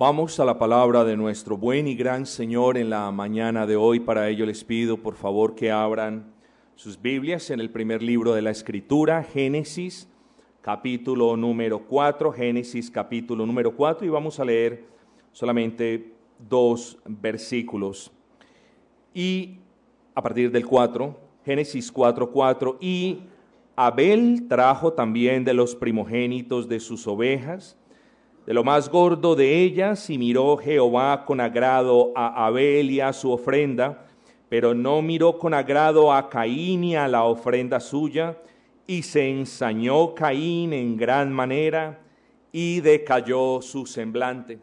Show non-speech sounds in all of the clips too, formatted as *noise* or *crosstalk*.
Vamos a la palabra de nuestro buen y gran Señor en la mañana de hoy. Para ello les pido por favor que abran sus Biblias en el primer libro de la Escritura, Génesis, capítulo número 4, Génesis capítulo número 4, y vamos a leer solamente dos versículos. Y a partir del 4, Génesis 4, 4, y Abel trajo también de los primogénitos de sus ovejas, de lo más gordo de ellas, y miró Jehová con agrado a Abel y a su ofrenda, pero no miró con agrado a Caín y a la ofrenda suya, y se ensañó Caín en gran manera, y decayó su semblante.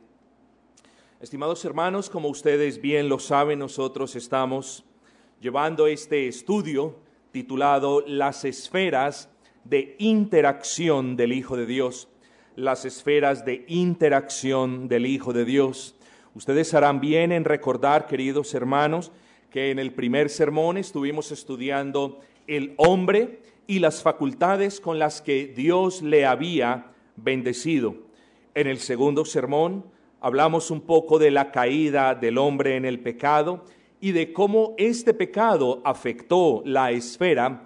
Estimados hermanos, como ustedes bien lo saben, nosotros estamos llevando este estudio titulado Las esferas de interacción del Hijo de Dios las esferas de interacción del Hijo de Dios. Ustedes harán bien en recordar, queridos hermanos, que en el primer sermón estuvimos estudiando el hombre y las facultades con las que Dios le había bendecido. En el segundo sermón hablamos un poco de la caída del hombre en el pecado y de cómo este pecado afectó la esfera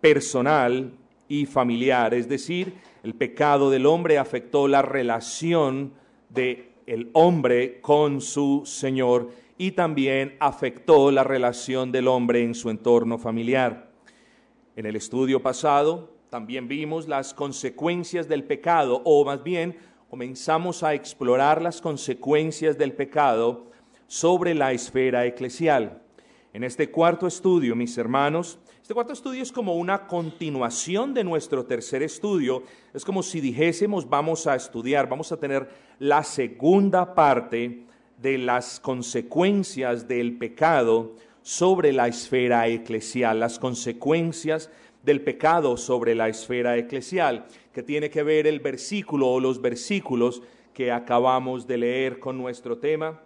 personal y familiar, es decir, el pecado del hombre afectó la relación del el hombre con su Señor y también afectó la relación del hombre en su entorno familiar. En el estudio pasado también vimos las consecuencias del pecado, o más bien comenzamos a explorar las consecuencias del pecado sobre la esfera eclesial. En este cuarto estudio, mis hermanos, este cuarto estudio es como una continuación de nuestro tercer estudio. Es como si dijésemos vamos a estudiar, vamos a tener la segunda parte de las consecuencias del pecado sobre la esfera eclesial, las consecuencias del pecado sobre la esfera eclesial, que tiene que ver el versículo o los versículos que acabamos de leer con nuestro tema.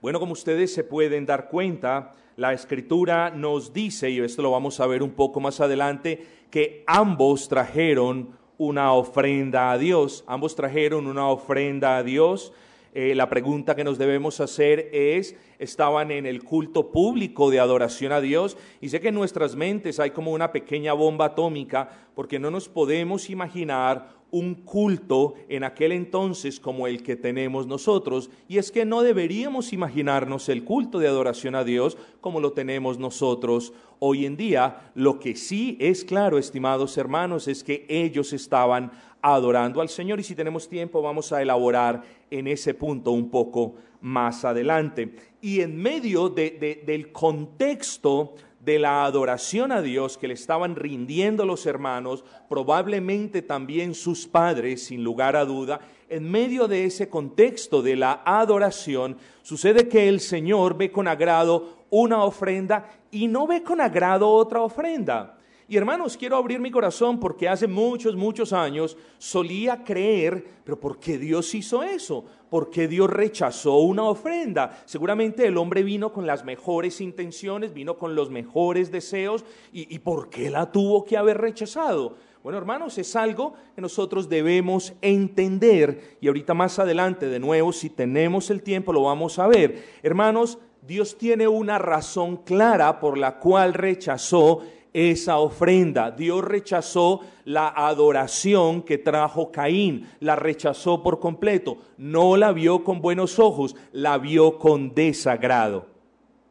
Bueno, como ustedes se pueden dar cuenta, la escritura nos dice, y esto lo vamos a ver un poco más adelante, que ambos trajeron una ofrenda a Dios, ambos trajeron una ofrenda a Dios. Eh, la pregunta que nos debemos hacer es, estaban en el culto público de adoración a Dios y sé que en nuestras mentes hay como una pequeña bomba atómica porque no nos podemos imaginar un culto en aquel entonces como el que tenemos nosotros. Y es que no deberíamos imaginarnos el culto de adoración a Dios como lo tenemos nosotros hoy en día. Lo que sí es claro, estimados hermanos, es que ellos estaban adorando al Señor y si tenemos tiempo vamos a elaborar en ese punto un poco más adelante. Y en medio del contexto de la adoración a Dios que le estaban rindiendo los hermanos, probablemente también sus padres, sin lugar a duda, en medio de ese contexto de la adoración, sucede que el Señor ve con agrado una ofrenda y no ve con agrado otra ofrenda. Y hermanos, quiero abrir mi corazón porque hace muchos, muchos años solía creer, pero ¿por qué Dios hizo eso? ¿Por qué Dios rechazó una ofrenda? Seguramente el hombre vino con las mejores intenciones, vino con los mejores deseos, ¿y, por qué la tuvo que haber rechazado? Bueno, hermanos, es algo que nosotros debemos entender y ahorita más adelante, de nuevo, si tenemos el tiempo, lo vamos a ver. Hermanos, Dios tiene una razón clara por la cual rechazó esa ofrenda. Dios rechazó la adoración que trajo Caín, la rechazó por completo, no la vio con buenos ojos, la vio con desagrado.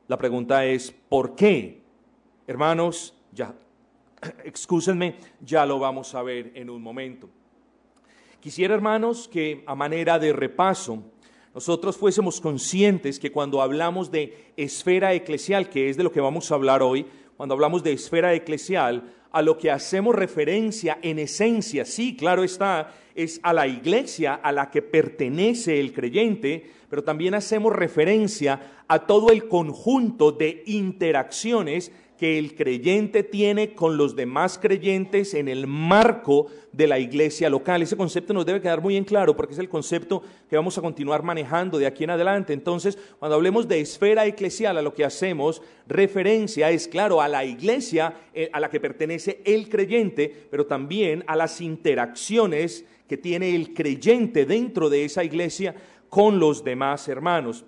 La pregunta es, ¿por qué? Hermanos, ya, *clears throat* excúsenme, ya lo vamos a ver en un momento. Quisiera, hermanos, que a manera de repaso, nosotros fuésemos conscientes que cuando hablamos de esfera eclesial, que es de lo que vamos a hablar hoy, cuando hablamos de esfera eclesial, a lo que hacemos referencia en esencia, sí, claro está, es a la iglesia a la que pertenece el creyente, pero también hacemos referencia a todo el conjunto de interacciones que el creyente tiene con los demás creyentes en el marco de la iglesia local. Ese concepto nos debe quedar muy en claro porque es el concepto que vamos a continuar manejando de aquí en adelante. Entonces, cuando hablemos de esfera eclesial, a lo que hacemos referencia es, claro, a la iglesia eh, a la que pertenece el creyente, pero también a las interacciones que tiene el creyente dentro de esa iglesia con los demás hermanos.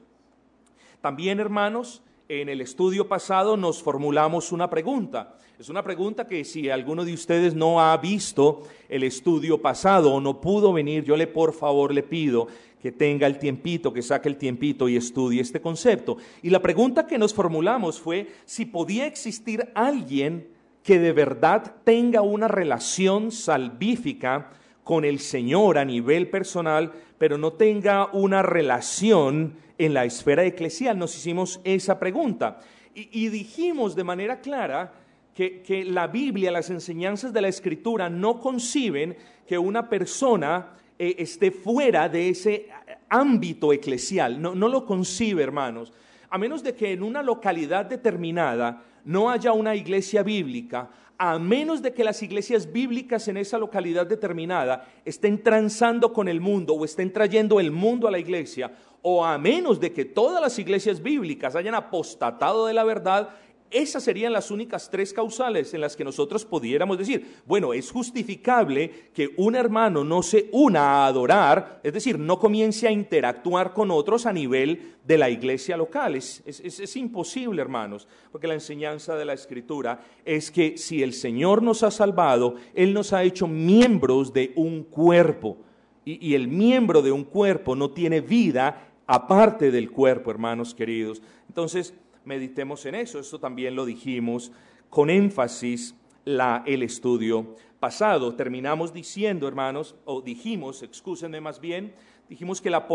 También, hermanos, en el estudio pasado nos formulamos una pregunta. Es una pregunta que si alguno de ustedes no ha visto el estudio pasado o no pudo venir, yo le por favor le pido que tenga el tiempito, que saque el tiempito y estudie este concepto. Y la pregunta que nos formulamos fue si podía existir alguien que de verdad tenga una relación salvífica con el Señor a nivel personal, pero no tenga una relación en la esfera eclesial. Nos hicimos esa pregunta y, dijimos de manera clara que, la Biblia, las enseñanzas de la Escritura no conciben que una persona eh, esté fuera de ese ámbito eclesial. No, no lo concibe, hermanos. A menos de que en una localidad determinada no haya una iglesia bíblica, a menos de que las iglesias bíblicas en esa localidad determinada estén transando con el mundo o estén trayendo el mundo a la iglesia, o a menos de que todas las iglesias bíblicas hayan apostatado de la verdad, esas serían las únicas tres causales en las que nosotros pudiéramos decir, bueno, es justificable que un hermano no se una a adorar, es decir, no comience a interactuar con otros a nivel de la iglesia local. Es, es imposible, hermanos, porque la enseñanza de la Escritura es que si el Señor nos ha salvado, Él nos ha hecho miembros de un cuerpo. Y, y el miembro de un cuerpo no tiene vida aparte del cuerpo, hermanos queridos. Entonces, meditemos en eso. Esto también lo dijimos con énfasis el estudio pasado. Terminamos diciendo, hermanos, o dijimos, excúsenme más bien, dijimos que la,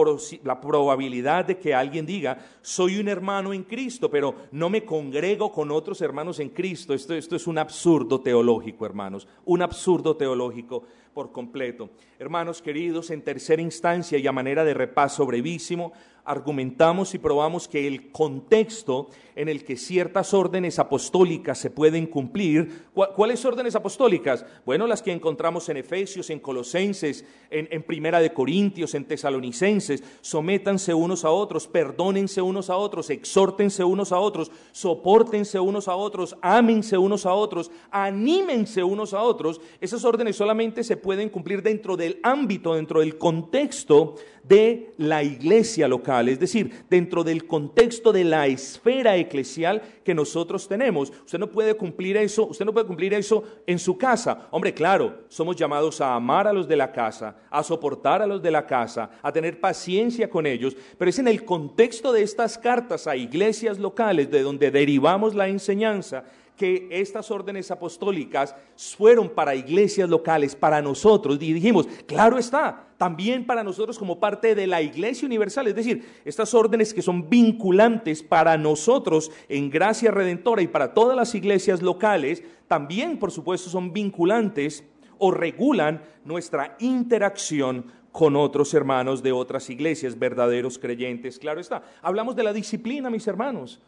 la, probabilidad de que alguien diga, soy un hermano en Cristo, pero no me congrego con otros hermanos en Cristo, esto, esto es un absurdo teológico, hermanos, un absurdo teológico por completo. Hermanos queridos, en tercera instancia y a manera de repaso brevísimo, argumentamos y probamos que el contexto en el que ciertas órdenes apostólicas se pueden cumplir, ¿cuáles órdenes apostólicas? Bueno, las que encontramos en Efesios, en Colosenses, en, Primera de Corintios, en Tesalonicenses, sométanse unos a otros, perdónense unos a otros, exhórtense unos a otros, soportense unos a otros, ámense unos a otros, anímense unos a otros. Esas órdenes solamente se pueden cumplir dentro del ámbito, dentro del contexto de la iglesia local, es decir, dentro del contexto de la esfera eclesial que nosotros tenemos. Usted no puede cumplir eso, usted no puede cumplir eso en su casa. Hombre, claro, somos llamados a amar a los de la casa, a soportar a los de la casa, a tener paciencia con ellos, pero es en el contexto de estas cartas a iglesias locales de donde derivamos la enseñanza que estas órdenes apostólicas fueron para iglesias locales, para nosotros, y dijimos, claro está, también para nosotros como parte de la iglesia universal, es decir, estas órdenes que son vinculantes para nosotros en gracia redentora y para todas las iglesias locales, también por supuesto son vinculantes o regulan nuestra interacción con otros hermanos de otras iglesias, verdaderos creyentes. Claro está. Hablamos de la disciplina, mis hermanos.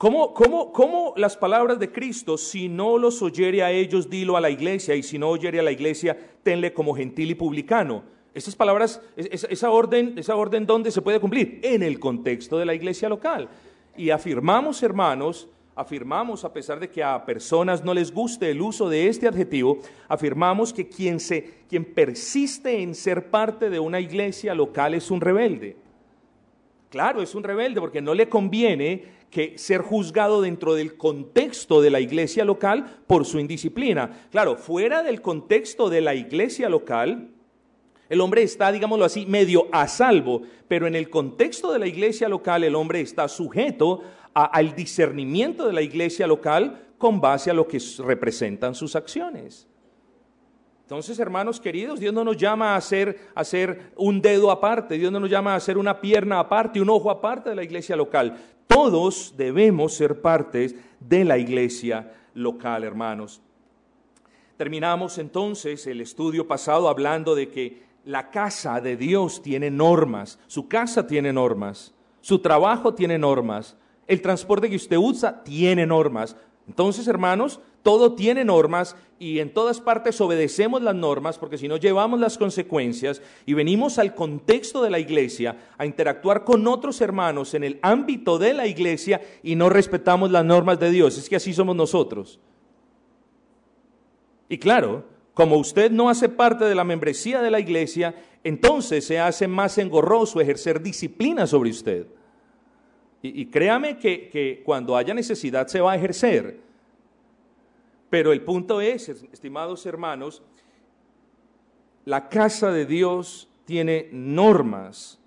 ¿Cómo, cómo, cómo las palabras de Cristo, si no los oyere a ellos, dilo a la iglesia, y si no oyere a la iglesia, tenle como gentil y publicano? Esas palabras, esa orden, esa orden, ¿dónde se puede cumplir? En el contexto de la iglesia local. Y afirmamos, hermanos, afirmamos, a pesar de que a personas no les guste el uso de este adjetivo, afirmamos que quien, se, quien persiste en ser parte de una iglesia local es un rebelde. Claro, es un rebelde porque no le conviene que ser juzgado dentro del contexto de la iglesia local por su indisciplina. Claro, fuera del contexto de la iglesia local, el hombre está, digámoslo así, medio a salvo, pero en el contexto de la iglesia local el hombre está sujeto al discernimiento de la iglesia local con base a lo que representan sus acciones. Entonces, hermanos queridos, Dios no nos llama a hacer, a un dedo aparte, Dios no nos llama a hacer una pierna aparte, un ojo aparte de la iglesia local. Todos debemos ser partes de la iglesia local, hermanos. Terminamos entonces el estudio pasado hablando de que la casa de Dios tiene normas, su casa tiene normas, su trabajo tiene normas, el transporte que usted usa tiene normas. Entonces, hermanos, todo tiene normas y en todas partes obedecemos las normas porque si no llevamos las consecuencias y venimos al contexto de la iglesia a interactuar con otros hermanos en el ámbito de la iglesia y no respetamos las normas de Dios. Es que así somos nosotros. Y claro, como usted no hace parte de la membresía de la iglesia, entonces se hace más engorroso ejercer disciplina sobre usted. Y, créame que, que cuando haya necesidad se va a ejercer. Pero el punto es, estimados hermanos, la casa de Dios tiene normas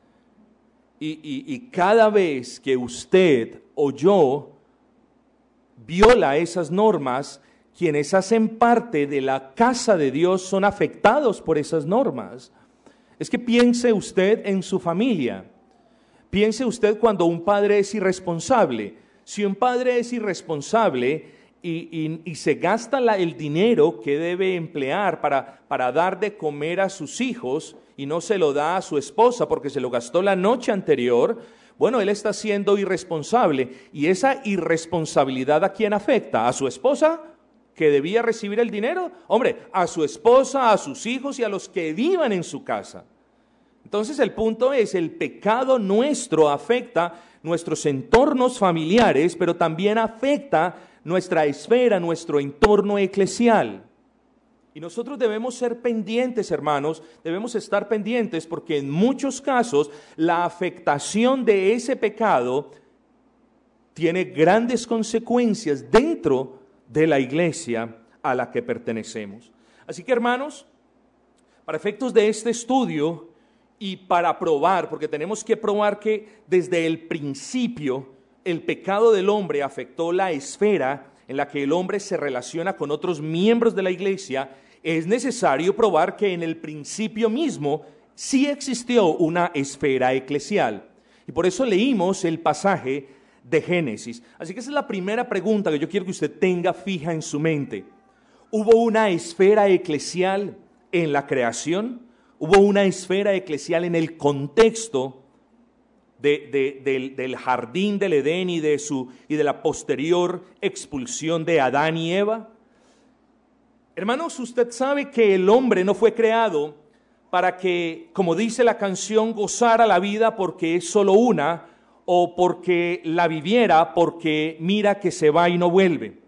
y, cada vez que usted o yo viola esas normas, quienes hacen parte de la casa de Dios son afectados por esas normas. Es que piense usted en su familia. Piense usted cuando un padre es irresponsable. Si un padre es irresponsable, y, se gasta el dinero que debe emplear para, para dar de comer a sus hijos y no se lo da a su esposa porque se lo gastó la noche anterior, bueno, él está siendo irresponsable. ¿Y esa irresponsabilidad a quién afecta? ¿A su esposa? que debía recibir el dinero? Hombre, a su esposa, a sus hijos y a los que vivan en su casa. Entonces el punto es, el pecado nuestro afecta nuestros entornos familiares, pero también afecta nuestra esfera, nuestro entorno eclesial. Y nosotros debemos ser pendientes, hermanos, debemos estar pendientes porque en muchos casos la afectación de ese pecado tiene grandes consecuencias dentro de la iglesia a la que pertenecemos. Así que, hermanos, para efectos de este estudio y para probar, porque tenemos que probar que desde el principio el pecado del hombre afectó la esfera en la que el hombre se relaciona con otros miembros de la iglesia, es necesario probar que en el principio mismo sí existió una esfera eclesial. Y por eso leímos el pasaje de Génesis. Así que esa es la primera pregunta que yo quiero que usted tenga fija en su mente. ¿Hubo una esfera eclesial en la creación? ¿Hubo una esfera eclesial en el contexto del, jardín del Edén y de, su, y de la posterior expulsión de Adán y Eva? Hermanos, usted sabe que el hombre no fue creado para que, como dice la canción, gozara la vida porque es solo una, o porque la viviera porque mira que se va y no vuelve.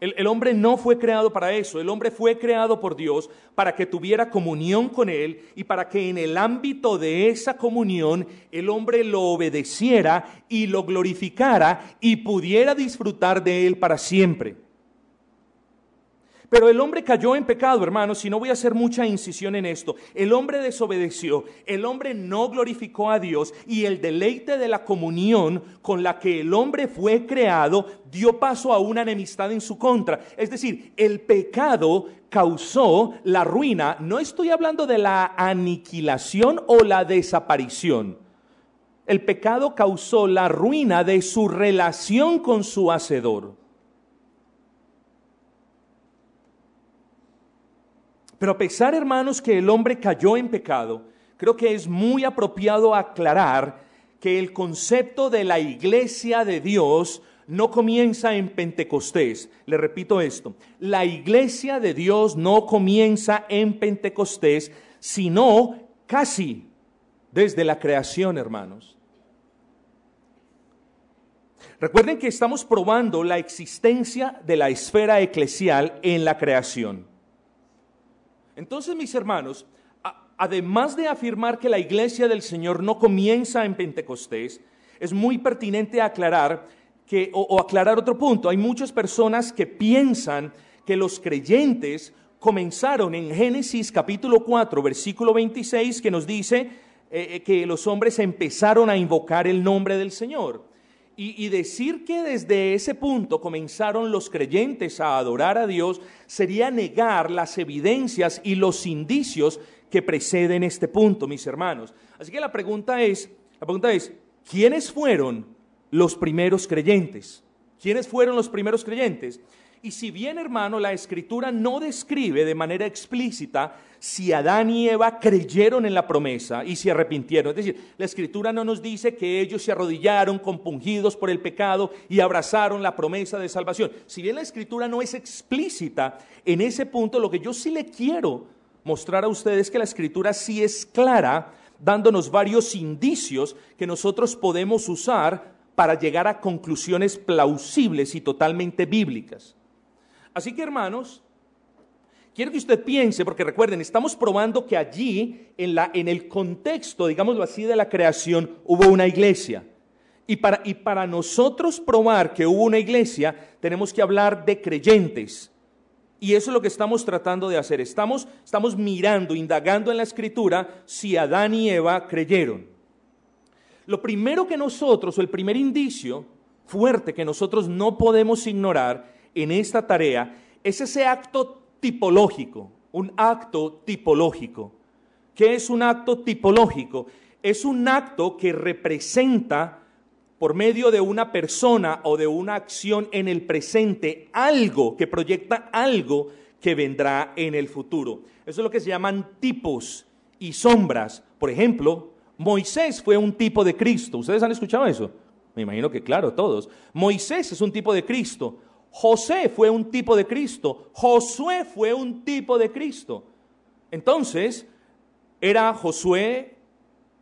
El, hombre no fue creado para eso, el hombre fue creado por Dios para que tuviera comunión con Él y para que en el ámbito de esa comunión el hombre lo obedeciera y lo glorificara y pudiera disfrutar de Él para siempre. Pero el hombre cayó en pecado, hermanos, y no voy a hacer mucha incisión en esto. El hombre desobedeció, el hombre no glorificó a Dios y el deleite de la comunión con la que el hombre fue creado dio paso a una enemistad en su contra. Es decir, el pecado causó la ruina. No estoy hablando de la aniquilación o la desaparición. El pecado causó la ruina de su relación con su hacedor. Pero a pesar, hermanos, que el hombre cayó en pecado, creo que es muy apropiado aclarar que el concepto de la iglesia de Dios no comienza en Pentecostés. Le repito esto, la iglesia de Dios no comienza en Pentecostés, sino casi desde la creación, hermanos. Recuerden que estamos probando la existencia de la esfera eclesial en la creación. Entonces, mis hermanos, además de afirmar que la iglesia del Señor no comienza en Pentecostés, es muy pertinente aclarar que, o, aclarar otro punto. Hay muchas personas que piensan que los creyentes comenzaron en Génesis capítulo 4, versículo 26, que nos dice eh, eh, que los hombres empezaron a invocar el nombre del Señor. Y, decir que desde ese punto comenzaron los creyentes a adorar a Dios sería negar las evidencias y los indicios que preceden este punto, mis hermanos. Así que la pregunta es, la pregunta es, ¿quiénes fueron los primeros creyentes? ¿Quiénes fueron los primeros creyentes? Y si bien, hermano, la escritura no describe de manera explícita si Adán y Eva creyeron en la promesa y se arrepintieron. Es decir, la escritura no nos dice que ellos se arrodillaron compungidos por el pecado y abrazaron la promesa de salvación. Si bien la escritura no es explícita en ese punto, lo que yo sí le quiero mostrar a ustedes es que la escritura sí es clara, dándonos varios indicios que nosotros podemos usar para llegar a conclusiones plausibles y totalmente bíblicas. Así que hermanos, quiero que usted piense, porque recuerden, estamos probando que allí, en, la, en el contexto, digámoslo así, de la creación, hubo una iglesia. Y para, y para nosotros probar que hubo una iglesia, tenemos que hablar de creyentes. Y eso es lo que estamos tratando de hacer. Estamos, estamos mirando, indagando en la escritura si Adán y Eva creyeron. Lo primero que nosotros, o el primer indicio fuerte que nosotros no podemos ignorar, en esta tarea es ese acto tipológico, un acto tipológico. ¿Qué es un acto tipológico? Es un acto que representa por medio de una persona o de una acción en el presente algo que proyecta algo que vendrá en el futuro. Eso es lo que se llaman tipos y sombras. Por ejemplo, Moisés fue un tipo de Cristo. ¿Ustedes han escuchado eso? Me imagino que claro, todos. Moisés es un tipo de Cristo. José fue un tipo de Cristo, Josué fue un tipo de Cristo. Entonces, ¿era Josué,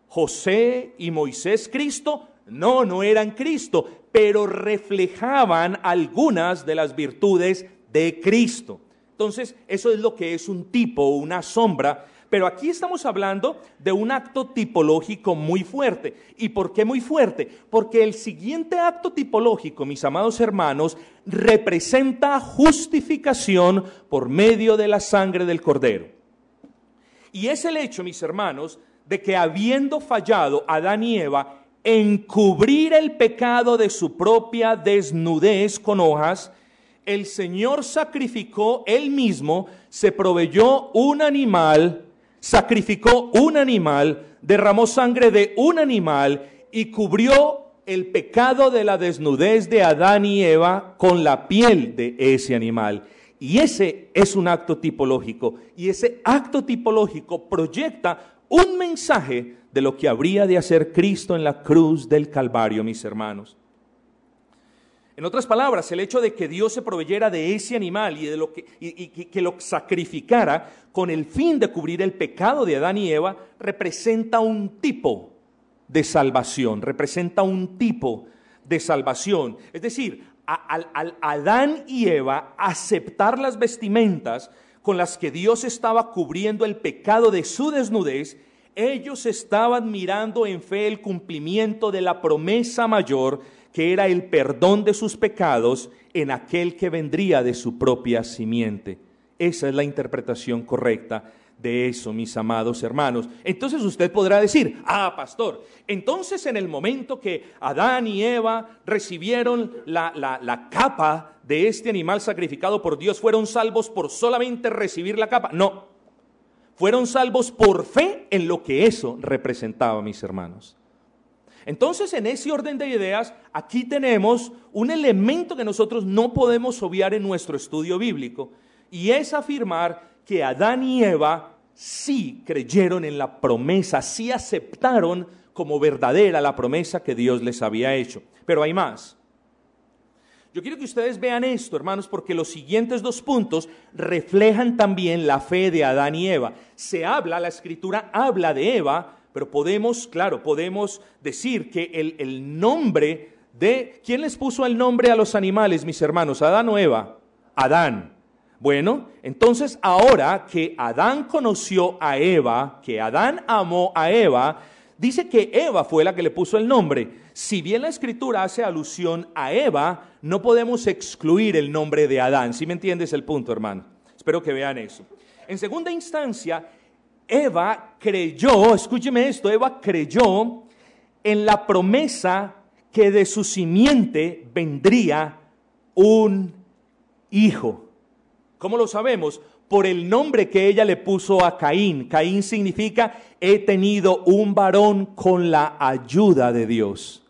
José y Moisés Cristo? No, no eran Cristo, pero reflejaban algunas de las virtudes de Cristo. Entonces, eso es lo que es un tipo, una sombra pero aquí estamos hablando de un acto tipológico muy fuerte. ¿Y por qué muy fuerte? Porque el siguiente acto tipológico, mis amados hermanos, representa justificación por medio de la sangre del cordero. Y es el hecho, mis hermanos, de que habiendo fallado Adán y Eva en cubrir el pecado de su propia desnudez con hojas, el Señor sacrificó él mismo, se proveyó un animal sacrificó un animal, derramó sangre de un animal y cubrió el pecado de la desnudez de Adán y Eva con la piel de ese animal. Y ese es un acto tipológico. Y ese acto tipológico proyecta un mensaje de lo que habría de hacer Cristo en la cruz del Calvario, mis hermanos. En otras palabras, el hecho de que Dios se proveyera de ese animal y, de lo que, que lo sacrificara con el fin de cubrir el pecado de Adán y Eva representa un tipo de salvación, representa un tipo de salvación. Es decir, al Adán y Eva aceptar las vestimentas con las que Dios estaba cubriendo el pecado de su desnudez, ellos estaban mirando en fe el cumplimiento de la promesa mayor que era el perdón de sus pecados en aquel que vendría de su propia simiente. Esa es la interpretación correcta de eso, mis amados hermanos. Entonces usted podrá decir, ah, pastor, entonces en el momento que Adán y Eva recibieron la, la, capa de este animal sacrificado por Dios, ¿fueron salvos por solamente recibir la capa? No, fueron salvos por fe en lo que eso representaba, mis hermanos. Entonces, en ese orden de ideas, aquí tenemos un elemento que nosotros no podemos obviar en nuestro estudio bíblico, y es afirmar que Adán y Eva sí creyeron en la promesa, sí aceptaron como verdadera la promesa que Dios les había hecho. Pero hay más. Yo quiero que ustedes vean esto, hermanos, porque los siguientes dos puntos reflejan también la fe de Adán y Eva. Se habla, la escritura habla de Eva pero podemos, claro, podemos decir que el, nombre de... ¿Quién les puso el nombre a los animales, mis hermanos? ¿Adán o Eva? Adán. Bueno, entonces ahora que Adán conoció a Eva, que Adán amó a Eva, dice que Eva fue la que le puso el nombre. Si bien la escritura hace alusión a Eva, no podemos excluir el nombre de Adán. ¿Sí me entiendes el punto, hermano? Espero que vean eso. En segunda instancia, Eva creyó, escúcheme esto, Eva creyó en la promesa que de su simiente vendría un hijo. ¿Cómo lo sabemos? Por el nombre que ella le puso a Caín. Caín significa he tenido un varón con la ayuda de Dios.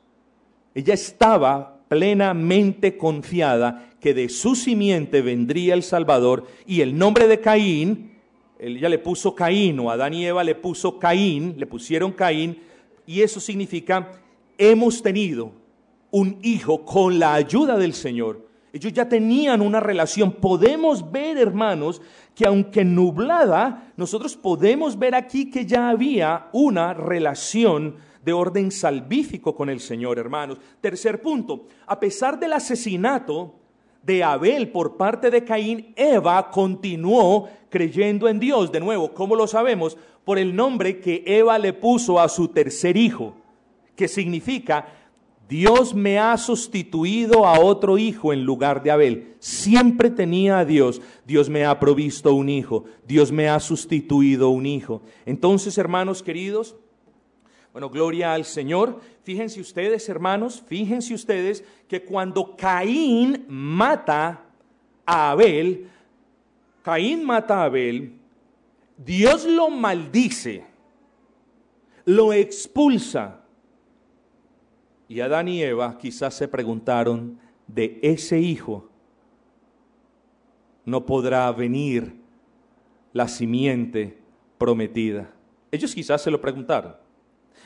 Ella estaba plenamente confiada que de su simiente vendría el Salvador y el nombre de Caín, ella le puso Caín o Adán y Eva le puso Caín, le pusieron Caín y eso significa hemos tenido un hijo con la ayuda del Señor. Ellos ya tenían una relación. Podemos ver, hermanos, que aunque nublada, nosotros podemos ver aquí que ya había una relación de orden salvífico con el Señor, hermanos. Tercer punto, a pesar del asesinato de Abel por parte de Caín, Eva continuó creyendo en Dios. De nuevo, ¿cómo lo sabemos? Por el nombre que Eva le puso a su tercer hijo, que significa Dios me ha sustituido a otro hijo en lugar de Abel. Siempre tenía a Dios. Dios me ha provisto un hijo. Dios me ha sustituido un hijo. Entonces, hermanos queridos, bueno, gloria al Señor. Fíjense ustedes, hermanos, fíjense ustedes que cuando Caín mata a Abel, Caín mata a Abel, Dios lo maldice, lo expulsa. Y Adán y Eva quizás se preguntaron, de ese hijo no podrá venir la simiente prometida. Ellos quizás se lo preguntaron.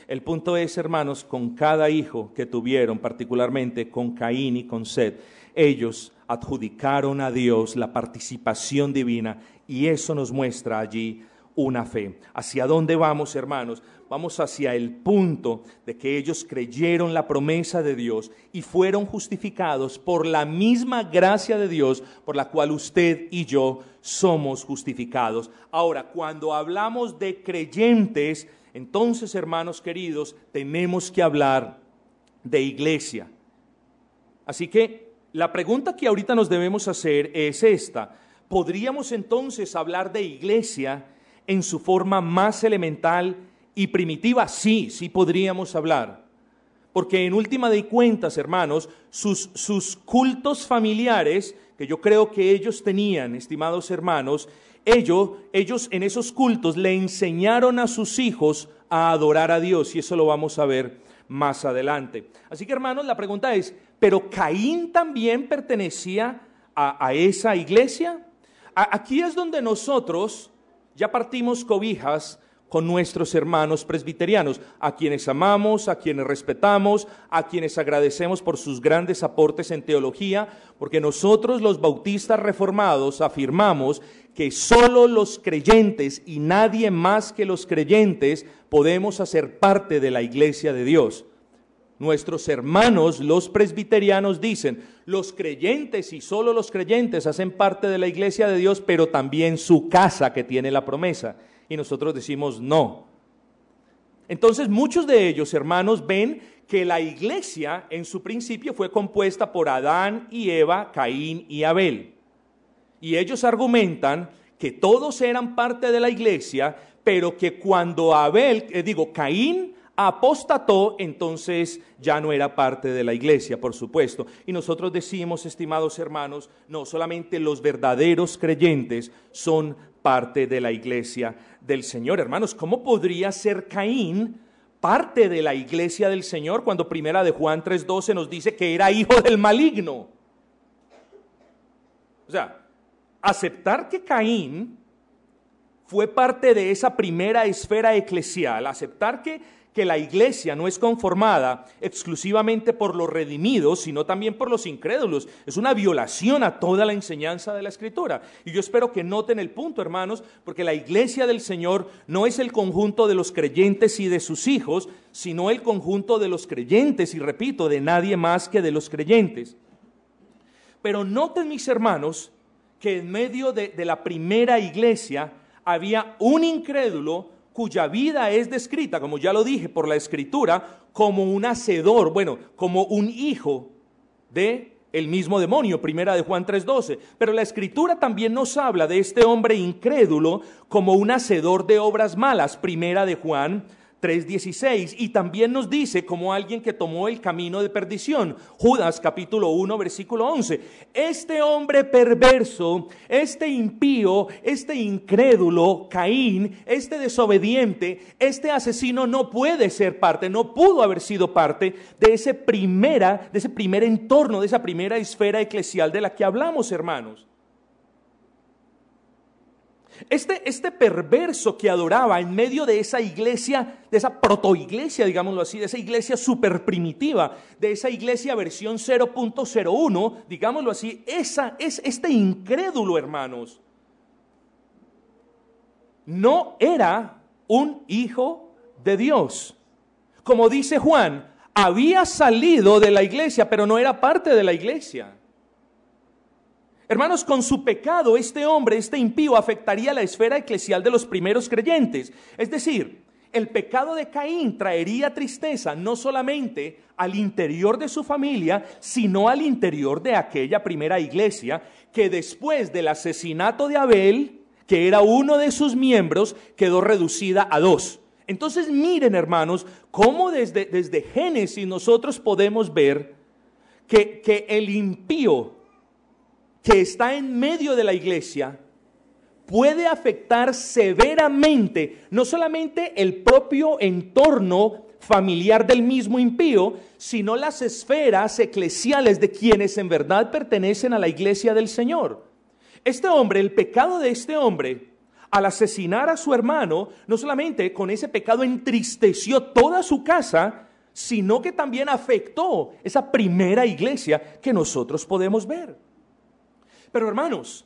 El punto es, hermanos, con cada hijo que tuvieron, particularmente con Caín y con Sed, ellos adjudicaron a Dios la participación divina y eso nos muestra allí una fe. ¿Hacia dónde vamos, hermanos? Vamos hacia el punto de que ellos creyeron la promesa de Dios y fueron justificados por la misma gracia de Dios por la cual usted y yo somos justificados. Ahora, cuando hablamos de creyentes, entonces, hermanos queridos, tenemos que hablar de iglesia. Así que la pregunta que ahorita nos debemos hacer es esta. ¿Podríamos entonces hablar de iglesia en su forma más elemental y primitiva? Sí, sí podríamos hablar. Porque en última de cuentas, hermanos, sus, sus cultos familiares, que yo creo que ellos tenían, estimados hermanos, ellos, ellos en esos cultos le enseñaron a sus hijos a adorar a Dios y eso lo vamos a ver más adelante. Así que hermanos, la pregunta es, ¿pero Caín también pertenecía a, esa iglesia? aquí es donde nosotros ya partimos cobijas con nuestros hermanos presbiterianos, a quienes amamos, a quienes respetamos, a quienes agradecemos por sus grandes aportes en teología, porque nosotros los bautistas reformados afirmamos que solo los creyentes y nadie más que los creyentes podemos hacer parte de la iglesia de Dios. Nuestros hermanos, los presbiterianos, dicen, los creyentes y solo los creyentes hacen parte de la iglesia de Dios, pero también su casa que tiene la promesa y nosotros decimos no. Entonces muchos de ellos, hermanos, ven que la iglesia en su principio fue compuesta por Adán y Eva, Caín y Abel. Y ellos argumentan que todos eran parte de la iglesia, pero que cuando Abel, eh, digo, Caín apostató, entonces ya no era parte de la iglesia, por supuesto. Y nosotros decimos, estimados hermanos, no, solamente los verdaderos creyentes son parte de la iglesia del Señor. Hermanos, ¿cómo podría ser Caín parte de la iglesia del Señor cuando primera de Juan 3:12 nos dice que era hijo del maligno? O sea, aceptar que Caín fue parte de esa primera esfera eclesial, aceptar que que la iglesia no es conformada exclusivamente por los redimidos, sino también por los incrédulos. Es una violación a toda la enseñanza de la Escritura. Y yo espero que noten el punto, hermanos, porque la iglesia del Señor no es el conjunto de los creyentes y de sus hijos, sino el conjunto de los creyentes, y repito, de nadie más que de los creyentes. Pero noten, mis hermanos, que en medio de, de la primera iglesia había un incrédulo cuya vida es descrita, como ya lo dije, por la escritura, como un hacedor, bueno, como un hijo de el mismo demonio, primera de Juan 3:12. Pero la escritura también nos habla de este hombre incrédulo como un hacedor de obras malas, primera de Juan 3.16 y también nos dice como alguien que tomó el camino de perdición. Judas capítulo 1 versículo 11. Este hombre perverso, este impío, este incrédulo, Caín, este desobediente, este asesino no puede ser parte, no pudo haber sido parte de ese primera, de ese primer entorno, de esa primera esfera eclesial de la que hablamos, hermanos. Este, este perverso que adoraba en medio de esa iglesia, de esa protoiglesia, digámoslo así, de esa iglesia super primitiva, de esa iglesia versión 0.01, digámoslo así, esa es este incrédulo, hermanos. No era un hijo de Dios. Como dice Juan, había salido de la iglesia, pero no era parte de la iglesia. Hermanos, con su pecado este hombre, este impío, afectaría la esfera eclesial de los primeros creyentes. Es decir, el pecado de Caín traería tristeza no solamente al interior de su familia, sino al interior de aquella primera iglesia que después del asesinato de Abel, que era uno de sus miembros, quedó reducida a dos. Entonces miren hermanos, cómo desde, desde Génesis nosotros podemos ver que, que el impío que está en medio de la iglesia puede afectar severamente no solamente el propio entorno familiar del mismo impío, sino las esferas eclesiales de quienes en verdad pertenecen a la iglesia del Señor. Este hombre, el pecado de este hombre, al asesinar a su hermano, no solamente con ese pecado entristeció toda su casa, sino que también afectó esa primera iglesia que nosotros podemos ver. Pero hermanos,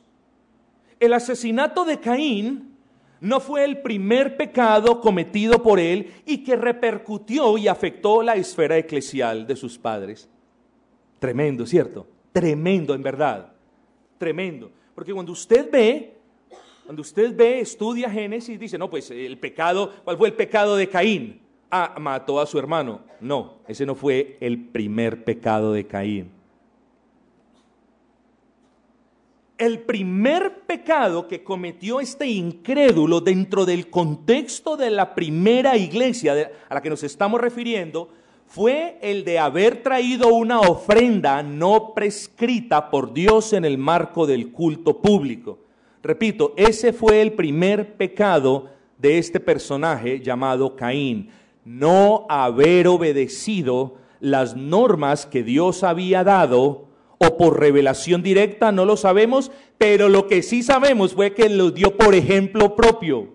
el asesinato de Caín no fue el primer pecado cometido por él y que repercutió y afectó la esfera eclesial de sus padres. Tremendo, ¿cierto? Tremendo, en verdad. Tremendo. Porque cuando usted ve, cuando usted ve, estudia Génesis, dice, no, pues el pecado, ¿cuál fue el pecado de Caín? Ah, mató a su hermano. No, ese no fue el primer pecado de Caín. El primer pecado que cometió este incrédulo dentro del contexto de la primera iglesia a la que nos estamos refiriendo fue el de haber traído una ofrenda no prescrita por Dios en el marco del culto público. Repito, ese fue el primer pecado de este personaje llamado Caín, no haber obedecido las normas que Dios había dado o por revelación directa, no lo sabemos, pero lo que sí sabemos fue que lo dio por ejemplo propio.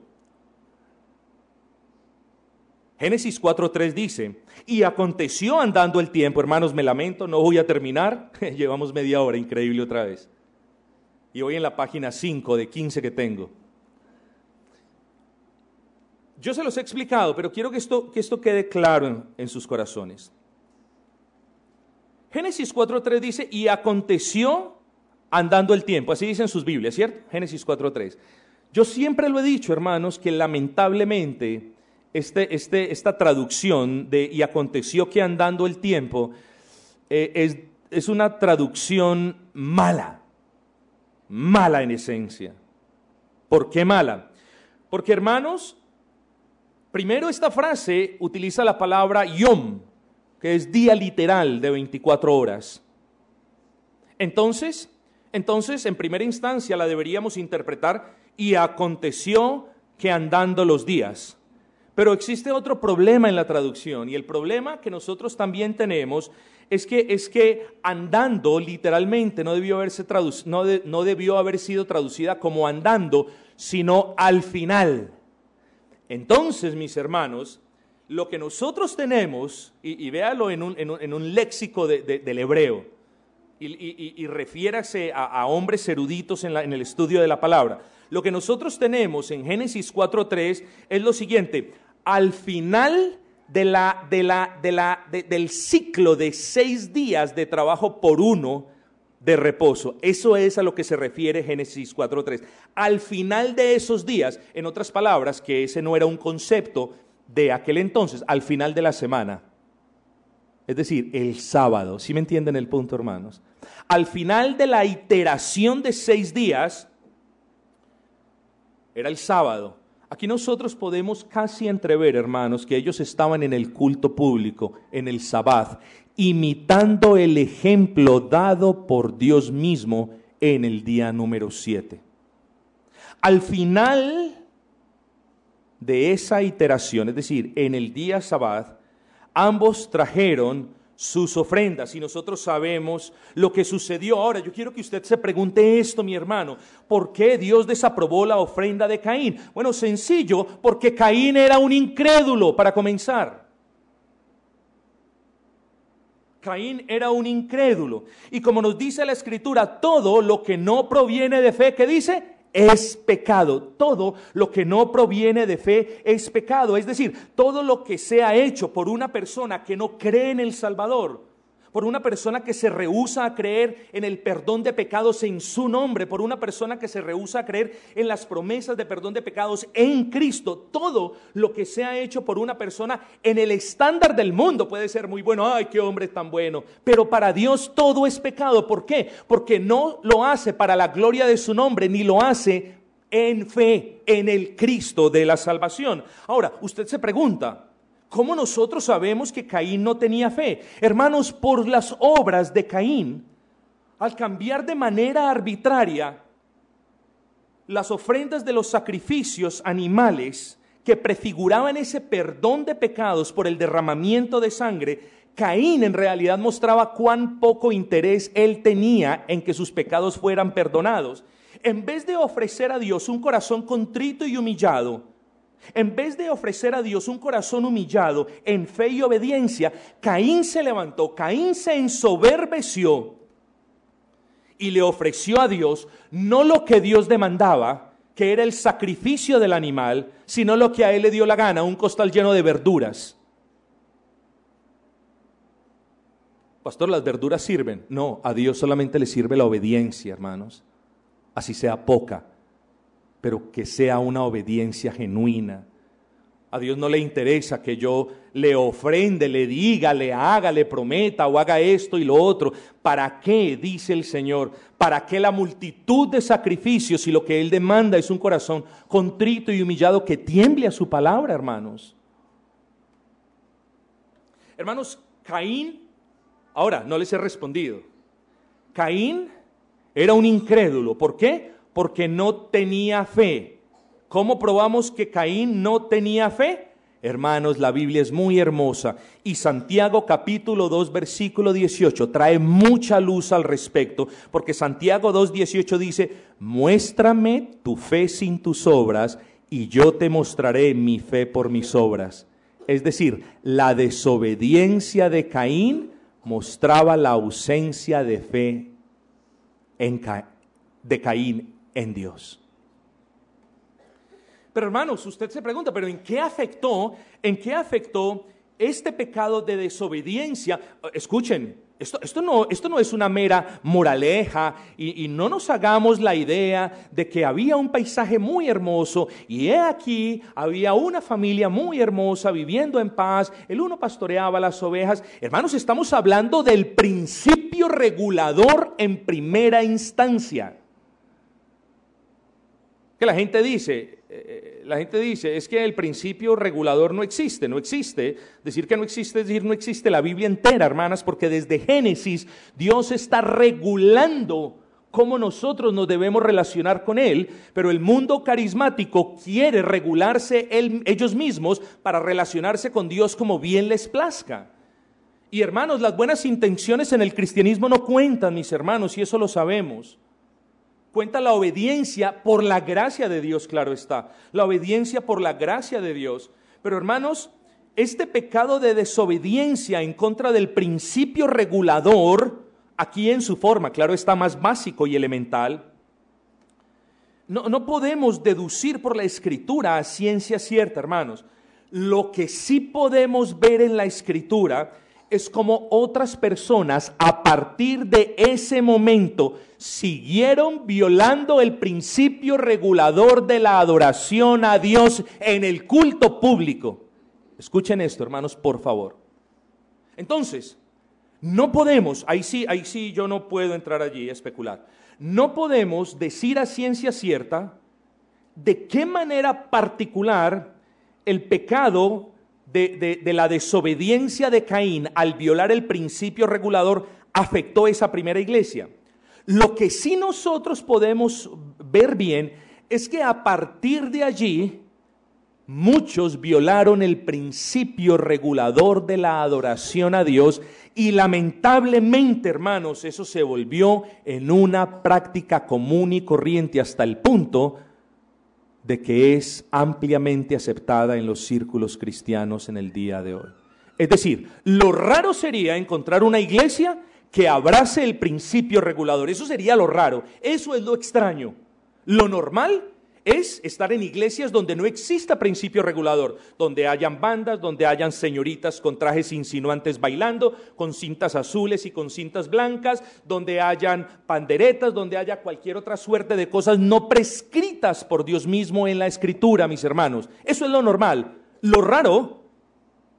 Génesis 4.3 dice, y aconteció andando el tiempo, hermanos, me lamento, no voy a terminar, *laughs* llevamos media hora, increíble otra vez. Y hoy en la página 5 de 15 que tengo. Yo se los he explicado, pero quiero que esto, que esto quede claro en sus corazones. Génesis 4.3 dice, y aconteció andando el tiempo, así dicen sus Biblias, ¿cierto? Génesis 4.3. Yo siempre lo he dicho, hermanos, que lamentablemente este, este, esta traducción de y aconteció que andando el tiempo eh, es, es una traducción mala, mala en esencia. ¿Por qué mala? Porque, hermanos, primero esta frase utiliza la palabra yom, que es día literal de 24 horas. Entonces, entonces, en primera instancia la deberíamos interpretar y aconteció que andando los días. Pero existe otro problema en la traducción y el problema que nosotros también tenemos es que, es que andando literalmente no debió, haberse no, no debió haber sido traducida como andando, sino al final. Entonces, mis hermanos, lo que nosotros tenemos, y, véalo en un, léxico del hebreo, y, refiérase a, hombres eruditos en, el estudio de la palabra, lo que nosotros tenemos en Génesis 4.3 es lo siguiente, al final de la, del ciclo de seis días de trabajo por uno, de reposo. Eso es a lo que se refiere Génesis 4.3. Al final de esos días, en otras palabras, que ese no era un concepto de aquel entonces al final de la semana. Es decir, el sábado. ¿Sí me entienden el punto, hermanos? Al final de la iteración de seis días, era el sábado. Aquí nosotros podemos casi entrever, hermanos, que ellos estaban en el culto público, en el sabbat, imitando el ejemplo dado por Dios mismo en el día número 7. Al final de esa iteración, es decir, en el día sabbat, ambos trajeron sus ofrendas y nosotros sabemos lo que sucedió. Ahora, yo quiero que usted se pregunte esto, mi hermano, ¿por qué Dios desaprobó la ofrenda de Caín? Bueno, sencillo, porque Caín era un incrédulo, para comenzar. Caín era un incrédulo. Y como nos dice la escritura, todo lo que no proviene de fe, ¿qué dice? Es pecado. Todo lo que no proviene de fe es pecado. Es decir, todo lo que sea hecho por una persona que no cree en el Salvador por una persona que se rehúsa a creer en el perdón de pecados en su nombre, por una persona que se rehúsa a creer en las promesas de perdón de pecados en Cristo. Todo lo que sea hecho por una persona en el estándar del mundo puede ser muy bueno, ay, qué hombre tan bueno, pero para Dios todo es pecado. ¿Por qué? Porque no lo hace para la gloria de su nombre, ni lo hace en fe, en el Cristo de la salvación. Ahora, usted se pregunta, ¿Cómo nosotros sabemos que Caín no tenía fe? Hermanos, por las obras de Caín, al cambiar de manera arbitraria las ofrendas de los sacrificios animales que prefiguraban ese perdón de pecados por el derramamiento de sangre, Caín en realidad mostraba cuán poco interés él tenía en que sus pecados fueran perdonados. En vez de ofrecer a Dios un corazón contrito y humillado, en vez de ofrecer a Dios un corazón humillado en fe y obediencia, Caín se levantó, Caín se ensoberbeció y le ofreció a Dios no lo que Dios demandaba, que era el sacrificio del animal, sino lo que a él le dio la gana, un costal lleno de verduras. Pastor, ¿las verduras sirven? No, a Dios solamente le sirve la obediencia, hermanos. Así sea poca pero que sea una obediencia genuina. A Dios no le interesa que yo le ofrende, le diga, le haga, le prometa o haga esto y lo otro. ¿Para qué? Dice el Señor. ¿Para qué la multitud de sacrificios si lo que Él demanda es un corazón contrito y humillado que tiemble a su palabra, hermanos? Hermanos, Caín, ahora no les he respondido. Caín era un incrédulo. ¿Por qué? Porque no tenía fe. ¿Cómo probamos que Caín no tenía fe? Hermanos, la Biblia es muy hermosa y Santiago capítulo 2 versículo 18 trae mucha luz al respecto, porque Santiago 2 18 dice, muéstrame tu fe sin tus obras y yo te mostraré mi fe por mis obras. Es decir, la desobediencia de Caín mostraba la ausencia de fe de Caín en Dios. Pero hermanos, usted se pregunta, ¿pero en qué afectó, en qué afectó este pecado de desobediencia? Escuchen, esto, no, esto no, es una mera moraleja y, y, no nos hagamos la idea de que había un paisaje muy hermoso y he aquí había una familia muy hermosa viviendo en paz, el uno pastoreaba las ovejas. Hermanos, estamos hablando del principio regulador en primera instancia que la gente dice, eh, eh, la gente dice, es que el principio regulador no existe, no existe. Decir que no existe es decir no existe la Biblia entera, hermanas, porque desde Génesis Dios está regulando cómo nosotros nos debemos relacionar con Él, pero el mundo carismático quiere regularse ellos mismos para relacionarse con Dios como bien les plazca. Y hermanos, las buenas intenciones en el cristianismo no cuentan, mis hermanos, y eso lo sabemos cuenta la obediencia por la gracia de Dios, claro está, la obediencia por la gracia de Dios. Pero hermanos, este pecado de desobediencia en contra del principio regulador, aquí en su forma, claro está, más básico y elemental, no, no podemos deducir por la escritura a ciencia cierta, hermanos. Lo que sí podemos ver en la escritura es como otras personas a partir de ese momento siguieron violando el principio regulador de la adoración a Dios en el culto público. Escuchen esto, hermanos, por favor. Entonces, no podemos, ahí sí, ahí sí yo no puedo entrar allí a especular. No podemos decir a ciencia cierta de qué manera particular el pecado de, la desobediencia de Caín al violar el principio regulador afectó esa primera iglesia. Lo que sí nosotros podemos ver bien es que a partir de allí muchos violaron el principio regulador de la adoración a Dios y lamentablemente, hermanos, eso se volvió en una práctica común y corriente hasta el punto de que es ampliamente aceptada en los círculos cristianos en el día de hoy. Es decir, lo raro sería encontrar una iglesia que abrace el principio regulador. Eso sería lo raro. Eso es lo extraño. Lo normal es estar en iglesias donde no exista principio regulador, donde hayan bandas, donde hayan señoritas con trajes insinuantes bailando, con cintas azules y con cintas blancas, donde hayan panderetas, donde haya cualquier otra suerte de cosas no prescritas por Dios mismo en la escritura, mis hermanos. Eso es lo normal. Lo raro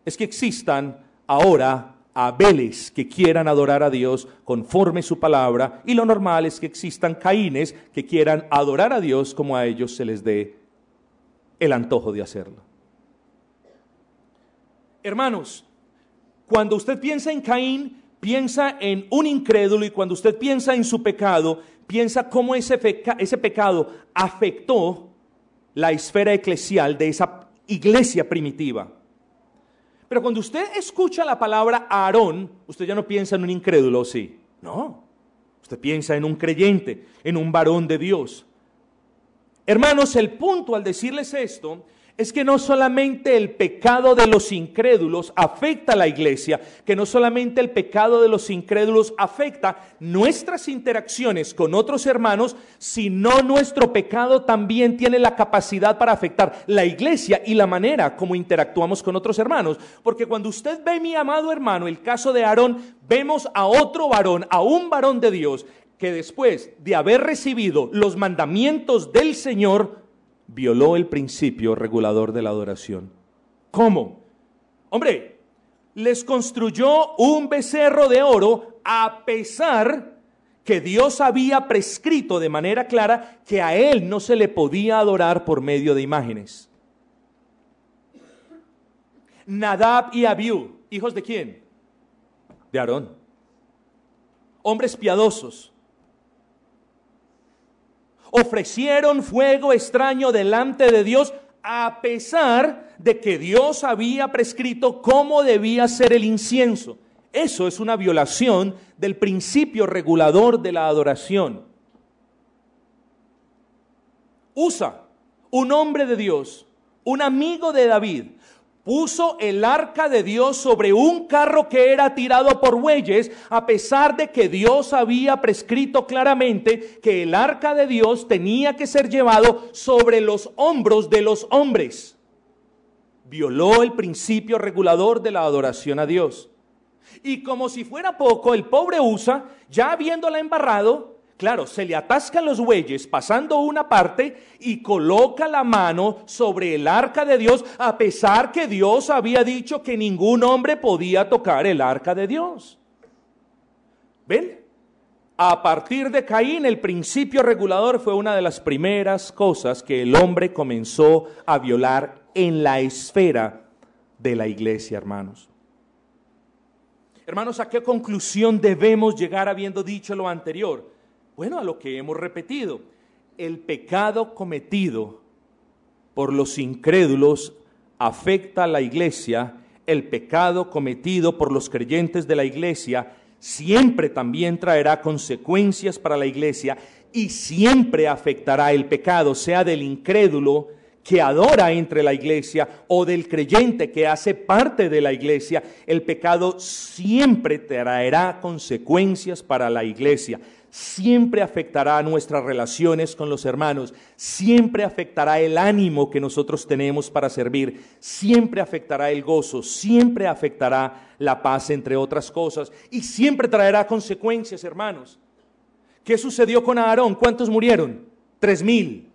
es que existan ahora Abeles que quieran adorar a Dios conforme su palabra y lo normal es que existan Caínes que quieran adorar a Dios como a ellos se les dé el antojo de hacerlo. Hermanos, cuando usted piensa en Caín, piensa en un incrédulo y cuando usted piensa en su pecado, piensa cómo ese, ese pecado afectó la esfera eclesial de esa iglesia primitiva. Pero cuando usted escucha la palabra Aarón, usted ya no piensa en un incrédulo, ¿sí? No. Usted piensa en un creyente, en un varón de Dios. Hermanos, el punto al decirles esto es que no solamente el pecado de los incrédulos afecta a la iglesia, que no solamente el pecado de los incrédulos afecta nuestras interacciones con otros hermanos, sino nuestro pecado también tiene la capacidad para afectar la iglesia y la manera como interactuamos con otros hermanos. Porque cuando usted ve, mi amado hermano, el caso de Aarón, vemos a otro varón, a un varón de Dios, que después de haber recibido los mandamientos del Señor, violó el principio regulador de la adoración. ¿Cómo? Hombre, les construyó un becerro de oro a pesar que Dios había prescrito de manera clara que a él no se le podía adorar por medio de imágenes. Nadab y Abiú, hijos de quién? De Aarón. Hombres piadosos, ofrecieron fuego extraño delante de Dios a pesar de que Dios había prescrito cómo debía ser el incienso. Eso es una violación del principio regulador de la adoración. Usa, un hombre de Dios, un amigo de David, puso el arca de Dios sobre un carro que era tirado por bueyes, a pesar de que Dios había prescrito claramente que el arca de Dios tenía que ser llevado sobre los hombros de los hombres. Violó el principio regulador de la adoración a Dios. Y como si fuera poco, el pobre Usa, ya habiéndola embarrado, Claro, se le atascan los bueyes pasando una parte y coloca la mano sobre el arca de Dios, a pesar que Dios había dicho que ningún hombre podía tocar el arca de Dios. ¿Ven? A partir de Caín, el principio regulador fue una de las primeras cosas que el hombre comenzó a violar en la esfera de la iglesia, hermanos. Hermanos, ¿a qué conclusión debemos llegar habiendo dicho lo anterior? Bueno, a lo que hemos repetido. El pecado cometido por los incrédulos afecta a la iglesia, el pecado cometido por los creyentes de la iglesia siempre también traerá consecuencias para la iglesia y siempre afectará el pecado, sea del incrédulo que adora entre la iglesia o del creyente que hace parte de la iglesia, el pecado siempre traerá consecuencias para la iglesia siempre afectará nuestras relaciones con los hermanos, siempre afectará el ánimo que nosotros tenemos para servir, siempre afectará el gozo, siempre afectará la paz, entre otras cosas, y siempre traerá consecuencias, hermanos. ¿Qué sucedió con Aarón? ¿Cuántos murieron? Tres mil.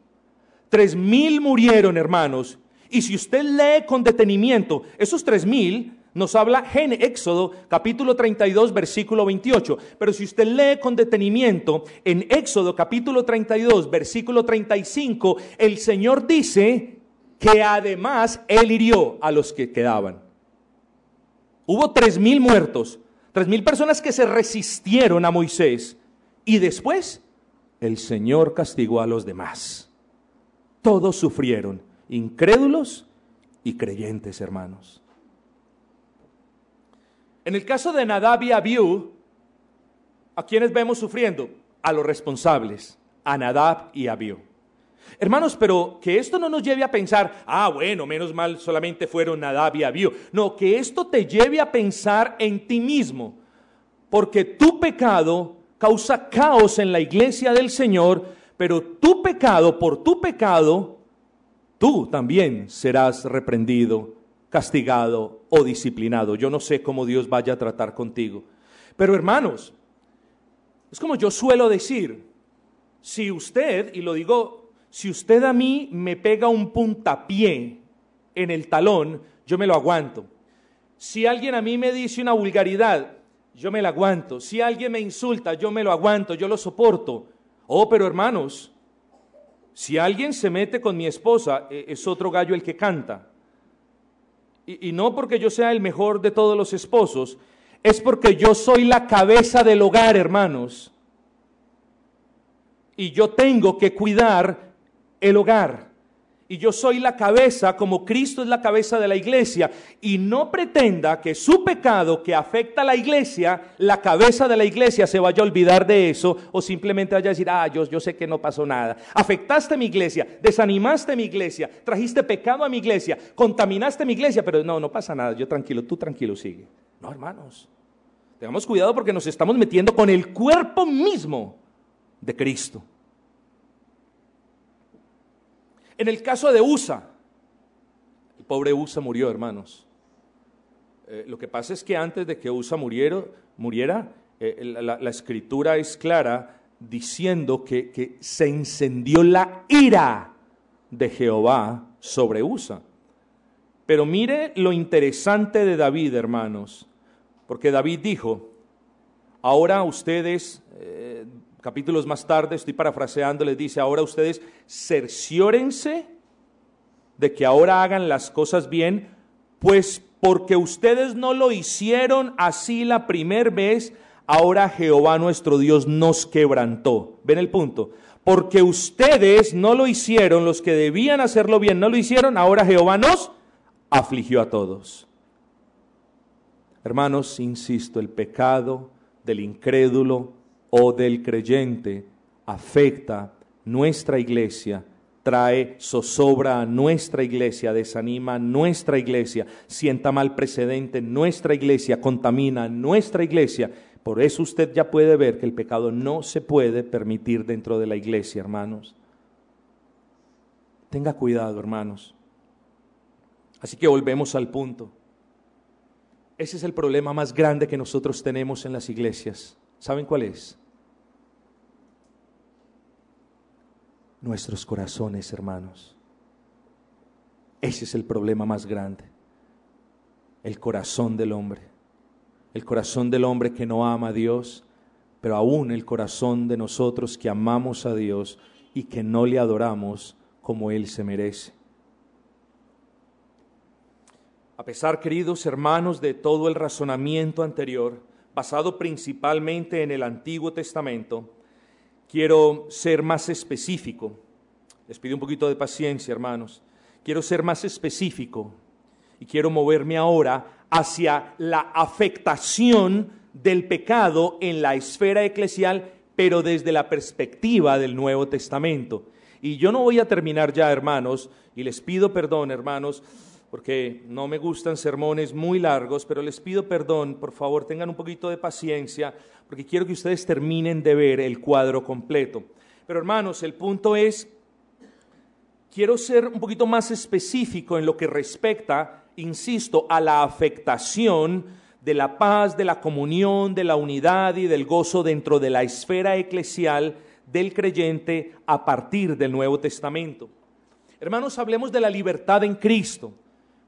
Tres mil murieron, hermanos. Y si usted lee con detenimiento, esos tres mil nos habla en Éxodo capítulo 32 versículo 28. Pero si usted lee con detenimiento en Éxodo capítulo 32 versículo 35, el Señor dice que además Él hirió a los que quedaban. Hubo tres mil muertos, tres mil personas que se resistieron a Moisés y después el Señor castigó a los demás. Todos sufrieron, incrédulos y creyentes, hermanos. En el caso de Nadab y Abiú, ¿a quiénes vemos sufriendo? A los responsables, a Nadab y Abiú. Hermanos, pero que esto no nos lleve a pensar, ah, bueno, menos mal solamente fueron Nadab y Abiú. No, que esto te lleve a pensar en ti mismo, porque tu pecado causa caos en la iglesia del Señor, pero tu pecado, por tu pecado, tú también serás reprendido, castigado o disciplinado. Yo no sé cómo Dios vaya a tratar contigo. Pero hermanos, es como yo suelo decir, si usted, y lo digo, si usted a mí me pega un puntapié en el talón, yo me lo aguanto. Si alguien a mí me dice una vulgaridad, yo me la aguanto. Si alguien me insulta, yo me lo aguanto, yo lo soporto. Oh, pero hermanos, si alguien se mete con mi esposa, e, es otro gallo el que canta. Y, no porque yo sea el mejor de todos los esposos, es porque yo soy la cabeza del hogar, hermanos. Y yo tengo que cuidar el hogar y yo soy la cabeza como Cristo es la cabeza de la iglesia y no pretenda que su pecado que afecta a la iglesia, la cabeza de la iglesia se vaya a olvidar de eso o simplemente vaya a decir, ah, yo, yo sé que no pasó nada. Afectaste mi iglesia, desanimaste mi iglesia, trajiste pecado a mi iglesia, contaminaste mi iglesia, pero no, no pasa nada, yo tranquilo, tú tranquilo sigue. No, hermanos, tengamos cuidado porque nos estamos metiendo con el cuerpo mismo de Cristo. En el caso de USA, el pobre USA murió, hermanos. Eh, lo que pasa es que antes de que USA muriera, eh, la, escritura es clara diciendo que, que se encendió la ira de Jehová sobre USA. Pero mire lo interesante de David, hermanos, porque David dijo, ahora ustedes, eh, capítulos más tarde, estoy parafraseando, les dice, ahora ustedes cerciórense de que ahora hagan las cosas bien, pues porque ustedes no lo hicieron así la primera vez, ahora Jehová nuestro Dios nos quebrantó. ¿Ven el punto? Porque ustedes no lo hicieron, los que debían hacerlo bien no lo hicieron, ahora Jehová nos afligió a todos. Hermanos, insisto, el pecado del incrédulo o del creyente afecta nuestra iglesia, trae zozobra a nuestra iglesia, desanima a nuestra iglesia, sienta mal precedente en nuestra iglesia, contamina nuestra iglesia. Por eso usted ya puede ver que el pecado no se puede permitir dentro de la iglesia, hermanos. Tenga cuidado, hermanos. Así que volvemos al punto. Ese es el problema más grande que nosotros tenemos en las iglesias. ¿Saben cuál es? Nuestros corazones, hermanos. Ese es el problema más grande. El corazón del hombre. El corazón del hombre que no ama a Dios, pero aún el corazón de nosotros que amamos a Dios y que no le adoramos como Él se merece. A pesar, queridos hermanos, de todo el razonamiento anterior, basado principalmente en el Antiguo Testamento, quiero ser más específico. Les pido un poquito de paciencia, hermanos. Quiero ser más específico y quiero moverme ahora hacia la afectación del pecado en la esfera eclesial, pero desde la perspectiva del Nuevo Testamento. Y yo no voy a terminar ya, hermanos, y les pido perdón, hermanos, porque no me gustan sermones muy largos, pero les pido perdón, por favor, tengan un poquito de paciencia, porque quiero que ustedes terminen de ver el cuadro completo. Pero hermanos, el punto es, quiero ser un poquito más específico en lo que respecta, insisto, a la afectación de la paz, de la comunión, de la unidad y del gozo dentro de la esfera eclesial del creyente a partir del Nuevo Testamento. Hermanos, hablemos de la libertad en Cristo.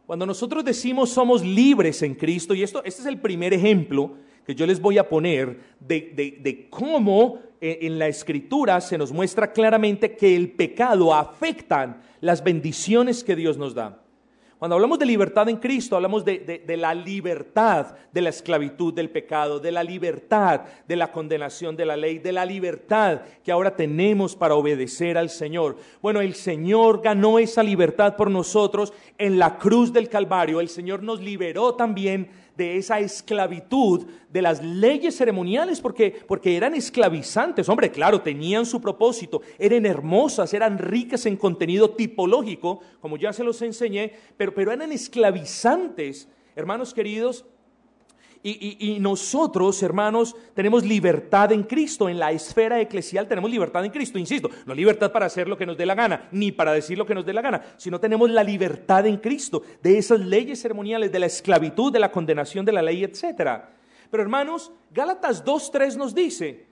Cuando nosotros decimos somos libres en Cristo, y esto, este es el primer ejemplo que yo les voy a poner de, cómo eh, en la escritura se nos muestra claramente que el pecado afecta las bendiciones que Dios nos da. Cuando hablamos de libertad en Cristo, hablamos de, la libertad de la esclavitud del pecado, de la libertad de la condenación de la ley, de la libertad que ahora tenemos para obedecer al Señor. Bueno, el Señor ganó esa libertad por nosotros en la cruz del Calvario. El Señor nos liberó también de esa esclavitud de las leyes ceremoniales, porque, porque eran esclavizantes. Hombre, claro, tenían su propósito, eran hermosas, eran ricas en contenido tipológico, como ya se los enseñé, pero, pero eran esclavizantes. Hermanos queridos, y, nosotros, hermanos, tenemos libertad en Cristo. En la esfera eclesial tenemos libertad en Cristo. Insisto, no libertad para hacer lo que nos dé la gana, ni para decir lo que nos dé la gana, sino tenemos la libertad en Cristo de esas leyes ceremoniales, de la esclavitud, de la condenación de la ley, etc. Pero hermanos, Gálatas 2.3 nos dice,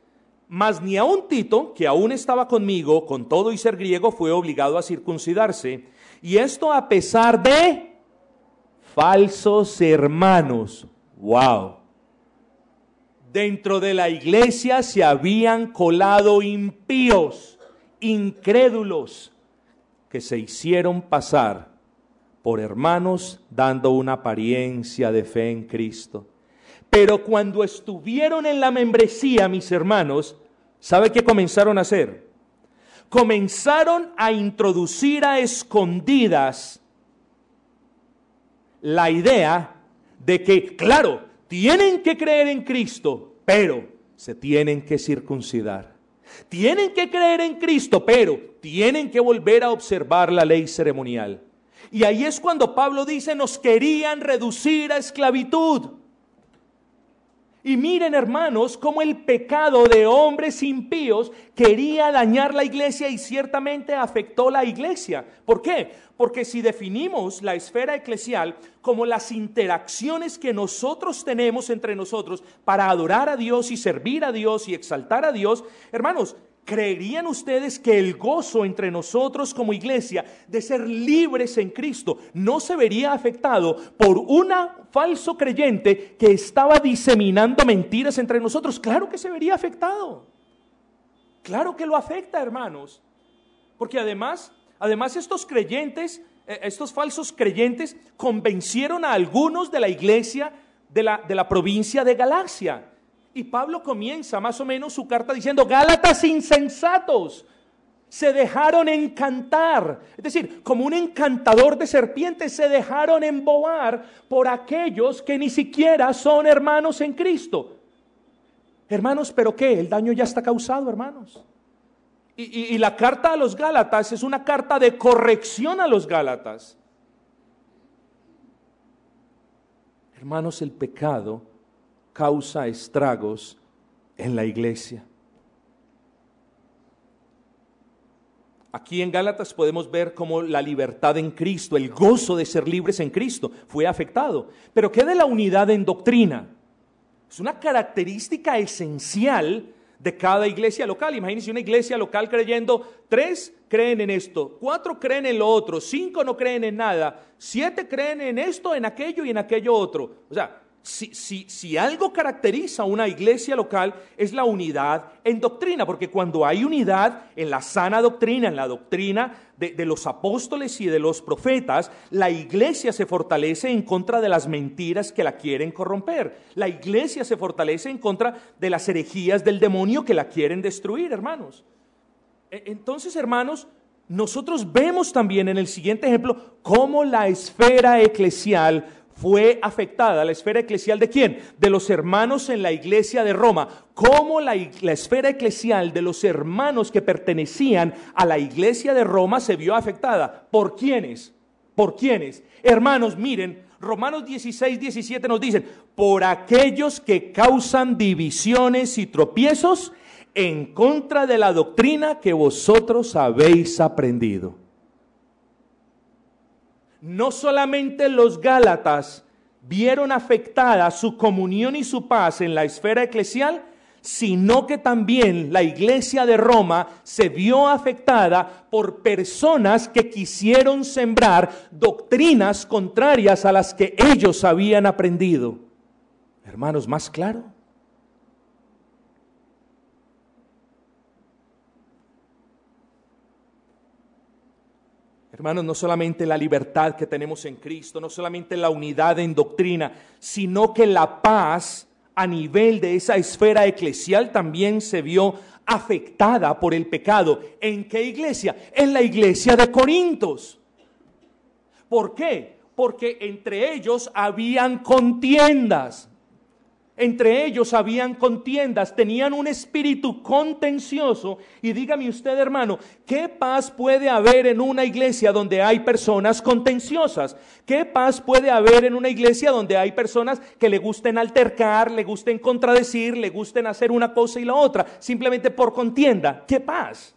mas ni un Tito, que aún estaba conmigo, con todo y ser griego, fue obligado a circuncidarse. Y esto a pesar de falsos hermanos Wow. Dentro de la iglesia se habían colado impíos, incrédulos, que se hicieron pasar por hermanos dando una apariencia de fe en Cristo. Pero cuando estuvieron en la membresía, mis hermanos, ¿sabe qué comenzaron a hacer? Comenzaron a introducir a escondidas la idea de que, claro, tienen que creer en Cristo, pero se tienen que circuncidar. Tienen que creer en Cristo, pero tienen que volver a observar la ley ceremonial. Y ahí es cuando Pablo dice, nos querían reducir a esclavitud. Y miren hermanos, cómo el pecado de hombres impíos quería dañar la iglesia y ciertamente afectó la iglesia. ¿Por qué? Porque si definimos la esfera eclesial como las interacciones que nosotros tenemos entre nosotros para adorar a Dios y servir a Dios y exaltar a Dios, hermanos, ¿Creerían ustedes que el gozo entre nosotros como iglesia de ser libres en Cristo no se vería afectado por un falso creyente que estaba diseminando mentiras entre nosotros? Claro que se vería afectado. Claro que lo afecta, hermanos. Porque además, además estos creyentes, eh, estos falsos creyentes convencieron a algunos de la iglesia de la, de la provincia de Galacia y Pablo comienza más o menos su carta diciendo, Gálatas insensatos, se dejaron encantar. Es decir, como un encantador de serpientes, se dejaron embobar por aquellos que ni siquiera son hermanos en Cristo. Hermanos, pero ¿qué? El daño ya está causado, hermanos. Y, y la carta a los Gálatas es una carta de corrección a los Gálatas. Hermanos, el pecado causa estragos en la iglesia. Aquí en Gálatas podemos ver cómo la libertad en Cristo, el gozo de ser libres en Cristo, fue afectado. Pero ¿qué de la unidad en doctrina? Es una característica esencial de cada iglesia local. Imagínense una iglesia local creyendo, tres creen en esto, cuatro creen en lo otro, cinco no creen en nada, siete creen en esto, en aquello y en aquello otro. O sea, si, algo caracteriza a una iglesia local es la unidad en doctrina, porque cuando hay unidad en la sana doctrina, en la doctrina de, de, los apóstoles y de los profetas, la iglesia se fortalece en contra de las mentiras que la quieren corromper. La iglesia se fortalece en contra de las herejías del demonio que la quieren destruir, hermanos. E, entonces, hermanos, nosotros vemos también en el siguiente ejemplo cómo la esfera eclesial fue afectada la esfera eclesial de quién? De los hermanos en la iglesia de Roma. ¿Cómo la, esfera eclesial de los hermanos que pertenecían a la iglesia de Roma se vio afectada? ¿Por quiénes? ¿Por quiénes? Hermanos, miren, Romanos 16, 17 nos dicen, por aquellos que causan divisiones y tropiezos en contra de la doctrina que vosotros habéis aprendido no solamente los Gálatas vieron afectada su comunión y su paz en la esfera eclesial, sino que también la iglesia de Roma se vio afectada por personas que quisieron sembrar doctrinas contrarias a las que ellos habían aprendido. Hermanos, más claro. Hermanos, no solamente la libertad que tenemos en Cristo, no solamente la unidad en doctrina, sino que la paz a nivel de esa esfera eclesial también se vio afectada por el pecado. ¿En qué iglesia? En la iglesia de Corintios. ¿Por qué? Porque entre ellos habían contiendas. Entre ellos habían contiendas, tenían un espíritu contencioso. Y dígame usted, hermano, ¿qué paz puede haber en una iglesia donde hay personas contenciosas? ¿Qué paz puede haber en una iglesia donde hay personas que le gusten altercar, le gusten contradecir, le gusten hacer una cosa y la otra, simplemente por contienda? ¿Qué paz?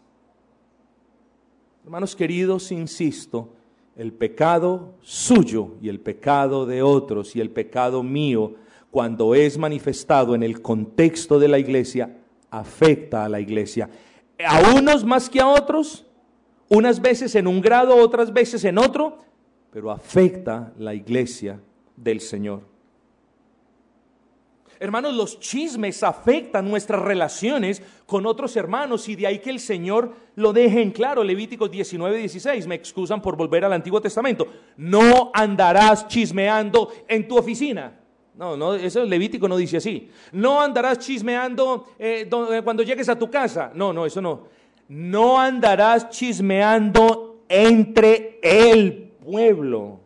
Hermanos queridos, insisto, el pecado suyo y el pecado de otros y el pecado mío cuando es manifestado en el contexto de la iglesia, afecta a la iglesia. A unos más que a otros, unas veces en un grado, otras veces en otro, pero afecta la iglesia del Señor. Hermanos, los chismes afectan nuestras relaciones con otros hermanos y de ahí que el Señor lo deje en claro. Levíticos 19, 16, me excusan por volver al Antiguo Testamento. No andarás chismeando en tu oficina. No, no, eso Levítico no dice así. No andarás chismeando eh, eh, cuando llegues a tu casa. No, no, eso no. No andarás chismeando entre el pueblo.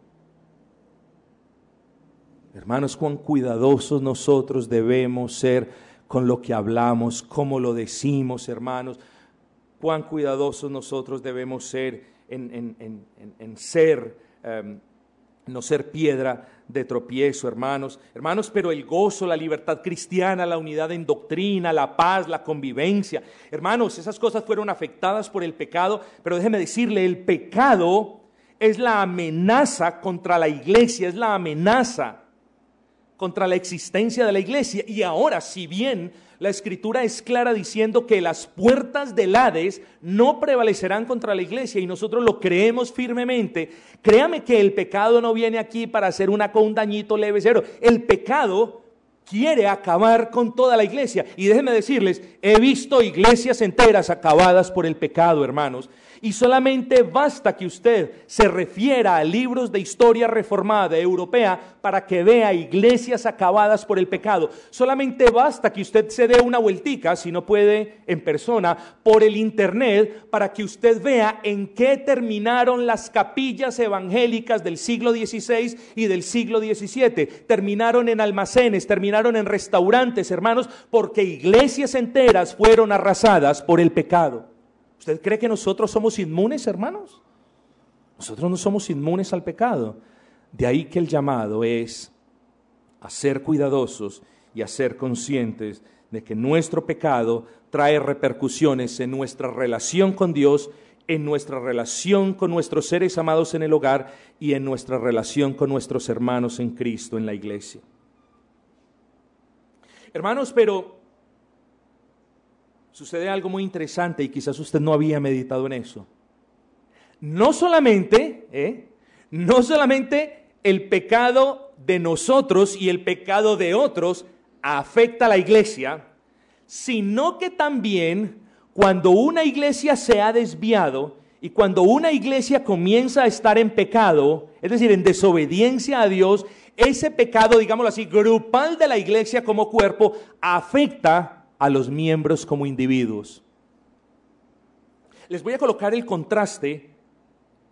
Hermanos, cuán cuidadosos nosotros debemos ser con lo que hablamos, cómo lo decimos, hermanos. Cuán cuidadosos nosotros debemos ser en, ser, em, no ser piedra de tropiezo, hermanos. Hermanos, pero el gozo, la libertad cristiana, la unidad en doctrina, la paz, la convivencia. Hermanos, esas cosas fueron afectadas por el pecado, pero déjeme decirle, el pecado es la amenaza contra la iglesia, es la amenaza contra la existencia de la iglesia. Y ahora, si bien la escritura es clara diciendo que las puertas del Hades no prevalecerán contra la iglesia y nosotros lo creemos firmemente. Créame que el pecado no viene aquí para hacer una, un dañito leve cero. El pecado quiere acabar con toda la iglesia. Y déjenme decirles, he visto iglesias enteras acabadas por el pecado, hermanos. Y solamente basta que usted se refiera a libros de historia reformada europea para que vea iglesias acabadas por el pecado. Solamente basta que usted se dé una vueltica, si no puede en persona, por el internet para que usted vea en qué terminaron las capillas evangélicas del siglo XVI y del siglo XVII. Terminaron en almacenes, terminaron en restaurantes, hermanos, porque iglesias enteras fueron arrasadas por el pecado. ¿Usted cree que nosotros somos inmunes, hermanos? Nosotros no somos inmunes al pecado. De ahí que el llamado es a ser cuidadosos y a ser conscientes de que nuestro pecado trae repercusiones en nuestra relación con Dios, en nuestra relación con nuestros seres amados en el hogar y en nuestra relación con nuestros hermanos en Cristo en la iglesia. Hermanos, pero sucede algo muy interesante y quizás usted no había meditado en eso. No solamente, ¿eh? no solamente el pecado de nosotros y el pecado de otros afecta a la iglesia, sino que también cuando una iglesia se ha desviado y cuando una iglesia comienza a estar en pecado, es decir, en desobediencia a Dios, ese pecado, digámoslo así, grupal de la iglesia como cuerpo, afecta a los miembros como individuos. Les voy a colocar el contraste,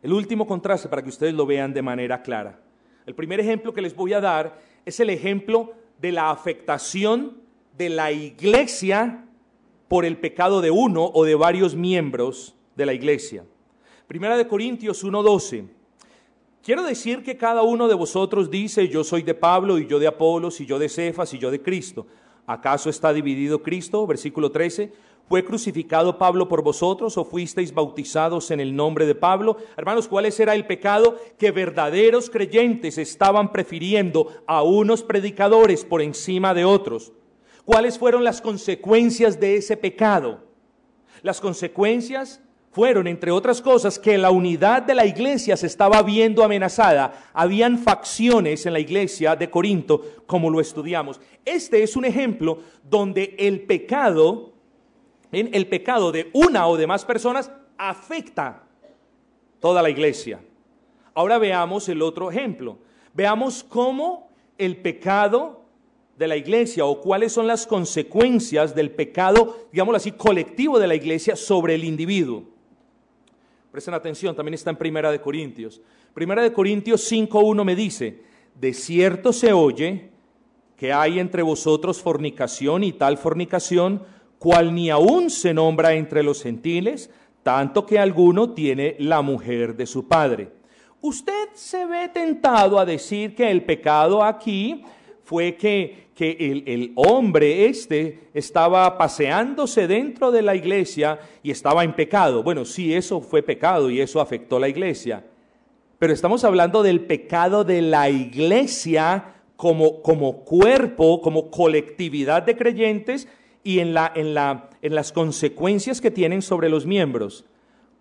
el último contraste para que ustedes lo vean de manera clara. El primer ejemplo que les voy a dar es el ejemplo de la afectación de la iglesia por el pecado de uno o de varios miembros de la iglesia. Primera de Corintios 1:12. Quiero decir que cada uno de vosotros dice, yo soy de Pablo y yo de Apolos y yo de Cefas y yo de Cristo. ¿Acaso está dividido Cristo? Versículo 13. ¿Fue crucificado Pablo por vosotros o fuisteis bautizados en el nombre de Pablo? Hermanos, ¿cuál era el pecado? Que verdaderos creyentes estaban prefiriendo a unos predicadores por encima de otros. ¿Cuáles fueron las consecuencias de ese pecado? Las consecuencias fueron, entre otras cosas, que la unidad de la iglesia se estaba viendo amenazada. Habían facciones en la iglesia de Corinto, como lo estudiamos. Este es un ejemplo donde el pecado, el pecado de una o de más personas afecta toda la iglesia. Ahora veamos el otro ejemplo. Veamos cómo el pecado de la iglesia o cuáles son las consecuencias del pecado, digámoslo así, colectivo de la iglesia sobre el individuo. Presten atención, también está en Primera de Corintios. Primera de Corintios 5.1 me dice, de cierto se oye que hay entre vosotros fornicación y tal fornicación, cual ni aún se nombra entre los gentiles, tanto que alguno tiene la mujer de su padre. Usted se ve tentado a decir que el pecado aquí fue que, que el, el, hombre este estaba paseándose dentro de la iglesia y estaba en pecado. Bueno, sí, eso fue pecado y eso afectó la iglesia. Pero estamos hablando del pecado de la iglesia como, como cuerpo, como colectividad de creyentes y en, la, en, la, en las consecuencias que tienen sobre los miembros.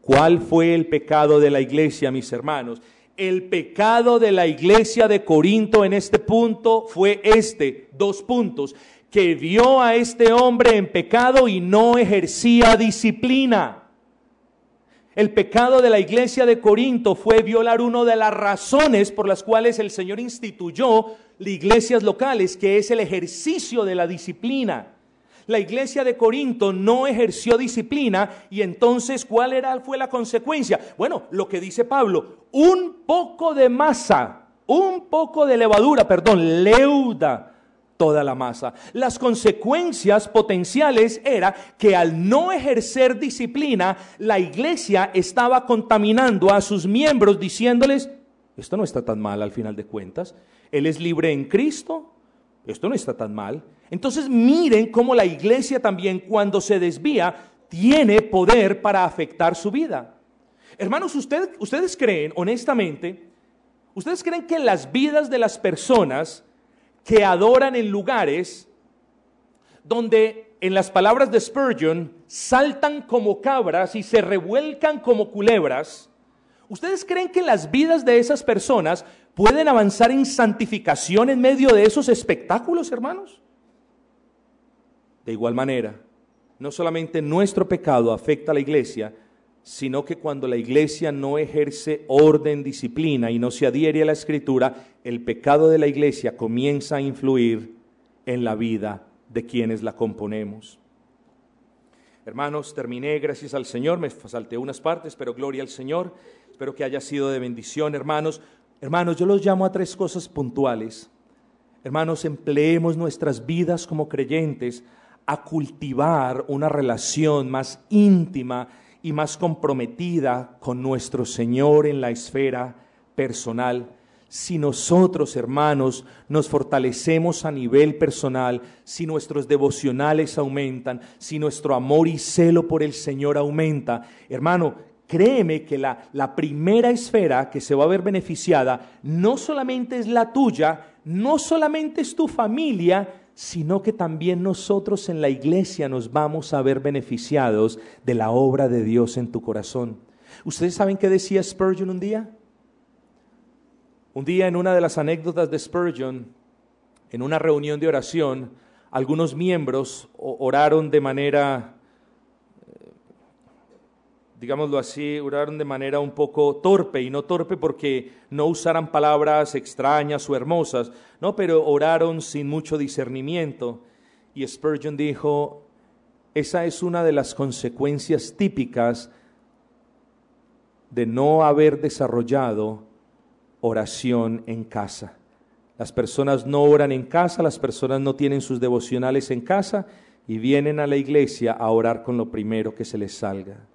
¿Cuál fue el pecado de la iglesia, mis hermanos? El pecado de la iglesia de Corinto en este punto fue este, dos puntos, que vio a este hombre en pecado y no ejercía disciplina. El pecado de la iglesia de Corinto fue violar una de las razones por las cuales el Señor instituyó las iglesias locales, que es el ejercicio de la disciplina. La iglesia de Corinto no ejerció disciplina y entonces ¿cuál era, fue la consecuencia? Bueno, lo que dice Pablo, un poco de masa, un poco de levadura, perdón, leuda toda la masa. Las consecuencias potenciales era que al no ejercer disciplina, la iglesia estaba contaminando a sus miembros diciéndoles, esto no está tan mal al final de cuentas, Él es libre en Cristo, esto no está tan mal. Entonces miren cómo la iglesia también cuando se desvía tiene poder para afectar su vida. Hermanos, ustedes, ustedes creen, honestamente, ustedes creen que las vidas de las personas que adoran en lugares donde, en las palabras de Spurgeon, saltan como cabras y se revuelcan como culebras, ¿ustedes creen que las vidas de esas personas pueden avanzar en santificación en medio de esos espectáculos, hermanos? De igual manera, no solamente nuestro pecado afecta a la iglesia, sino que cuando la iglesia no ejerce orden, disciplina y no se adhiere a la escritura, el pecado de la iglesia comienza a influir en la vida de quienes la componemos. Hermanos, terminé, gracias al Señor, me salté unas partes, pero gloria al Señor, espero que haya sido de bendición, hermanos. Hermanos, yo los llamo a tres cosas puntuales. Hermanos, empleemos nuestras vidas como creyentes a cultivar una relación más íntima y más comprometida con nuestro Señor en la esfera personal. Si nosotros, hermanos, nos fortalecemos a nivel personal, si nuestros devocionales aumentan, si nuestro amor y celo por el Señor aumenta, hermano, créeme que la, la primera esfera que se va a ver beneficiada no solamente es la tuya, no solamente es tu familia, sino que también nosotros en la iglesia nos vamos a ver beneficiados de la obra de Dios en tu corazón. ¿Ustedes saben qué decía Spurgeon un día? Un día en una de las anécdotas de Spurgeon, en una reunión de oración, algunos miembros oraron de manera digámoslo así, oraron de manera un poco torpe, y no torpe porque no usaran palabras extrañas o hermosas, no, pero oraron sin mucho discernimiento. Y Spurgeon dijo, esa es una de las consecuencias típicas de no haber desarrollado oración en casa. Las personas no oran en casa, las personas no tienen sus devocionales en casa y vienen a la iglesia a orar con lo primero que se les salga.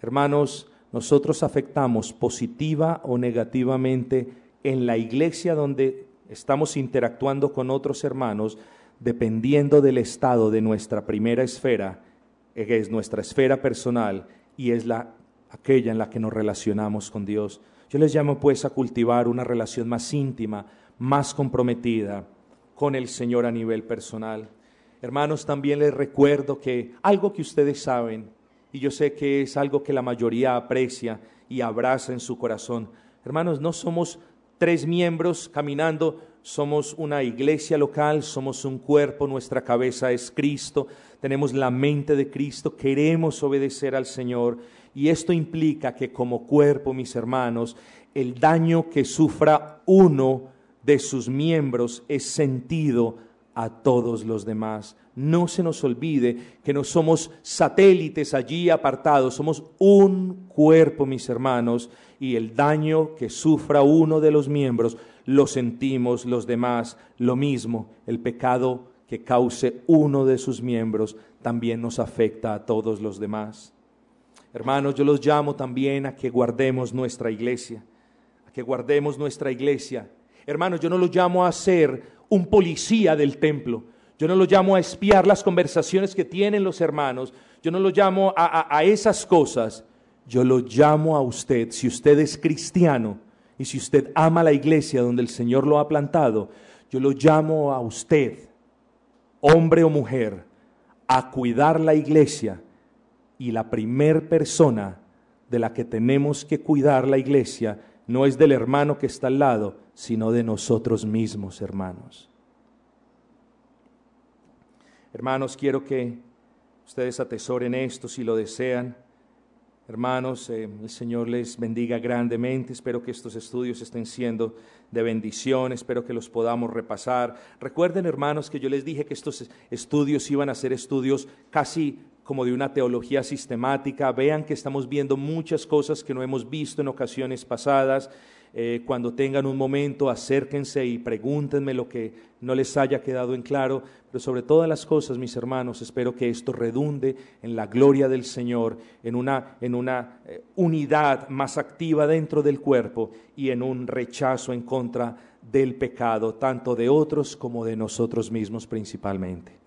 Hermanos, nosotros afectamos positiva o negativamente en la iglesia donde estamos interactuando con otros hermanos, dependiendo del estado de nuestra primera esfera, que es nuestra esfera personal y es la aquella en la que nos relacionamos con Dios. Yo les llamo pues a cultivar una relación más íntima, más comprometida con el Señor a nivel personal. Hermanos, también les recuerdo que algo que ustedes saben, y yo sé que es algo que la mayoría aprecia y abraza en su corazón, hermanos, no somos tres miembros caminando, somos una iglesia local, somos un cuerpo, nuestra cabeza es Cristo, tenemos la mente de Cristo, queremos obedecer al Señor y esto implica que como cuerpo, mis hermanos, el daño que sufra uno de sus miembros es sentido a todos los demás. No se nos olvide que no somos satélites allí apartados, somos un cuerpo, mis hermanos, y el daño que sufra uno de los miembros lo sentimos los demás. Lo mismo, el pecado que cause uno de sus miembros también nos afecta a todos los demás. Hermanos, yo los llamo también a que guardemos nuestra iglesia, a que guardemos nuestra iglesia. Hermanos, yo no los llamo a ser un policía del templo. Yo no lo llamo a espiar las conversaciones que tienen los hermanos. Yo no lo llamo a, esas cosas. Yo lo llamo a usted, si usted es cristiano y si usted ama la iglesia donde el Señor lo ha plantado, yo lo llamo a usted, hombre o mujer, a cuidar la iglesia. Y la primer persona de la que tenemos que cuidar la iglesia no es del hermano que está al lado, sino de nosotros mismos, hermanos. Hermanos, quiero que ustedes atesoren esto si lo desean. Hermanos, eh, el Señor les bendiga grandemente. Espero que estos estudios estén siendo de bendición. Espero que los podamos repasar. Recuerden, hermanos, que yo les dije que estos estudios iban a ser estudios casi como de una teología sistemática. Vean que estamos viendo muchas cosas que no hemos visto en ocasiones pasadas. Eh, cuando tengan un momento, acérquense y pregúntenme lo que no les haya quedado en claro. Pero sobre todas las cosas, mis hermanos, espero que esto redunde en la gloria del Señor, en una, en una eh, unidad más activa dentro del cuerpo y en un rechazo en contra del pecado, tanto de otros como de nosotros mismos principalmente.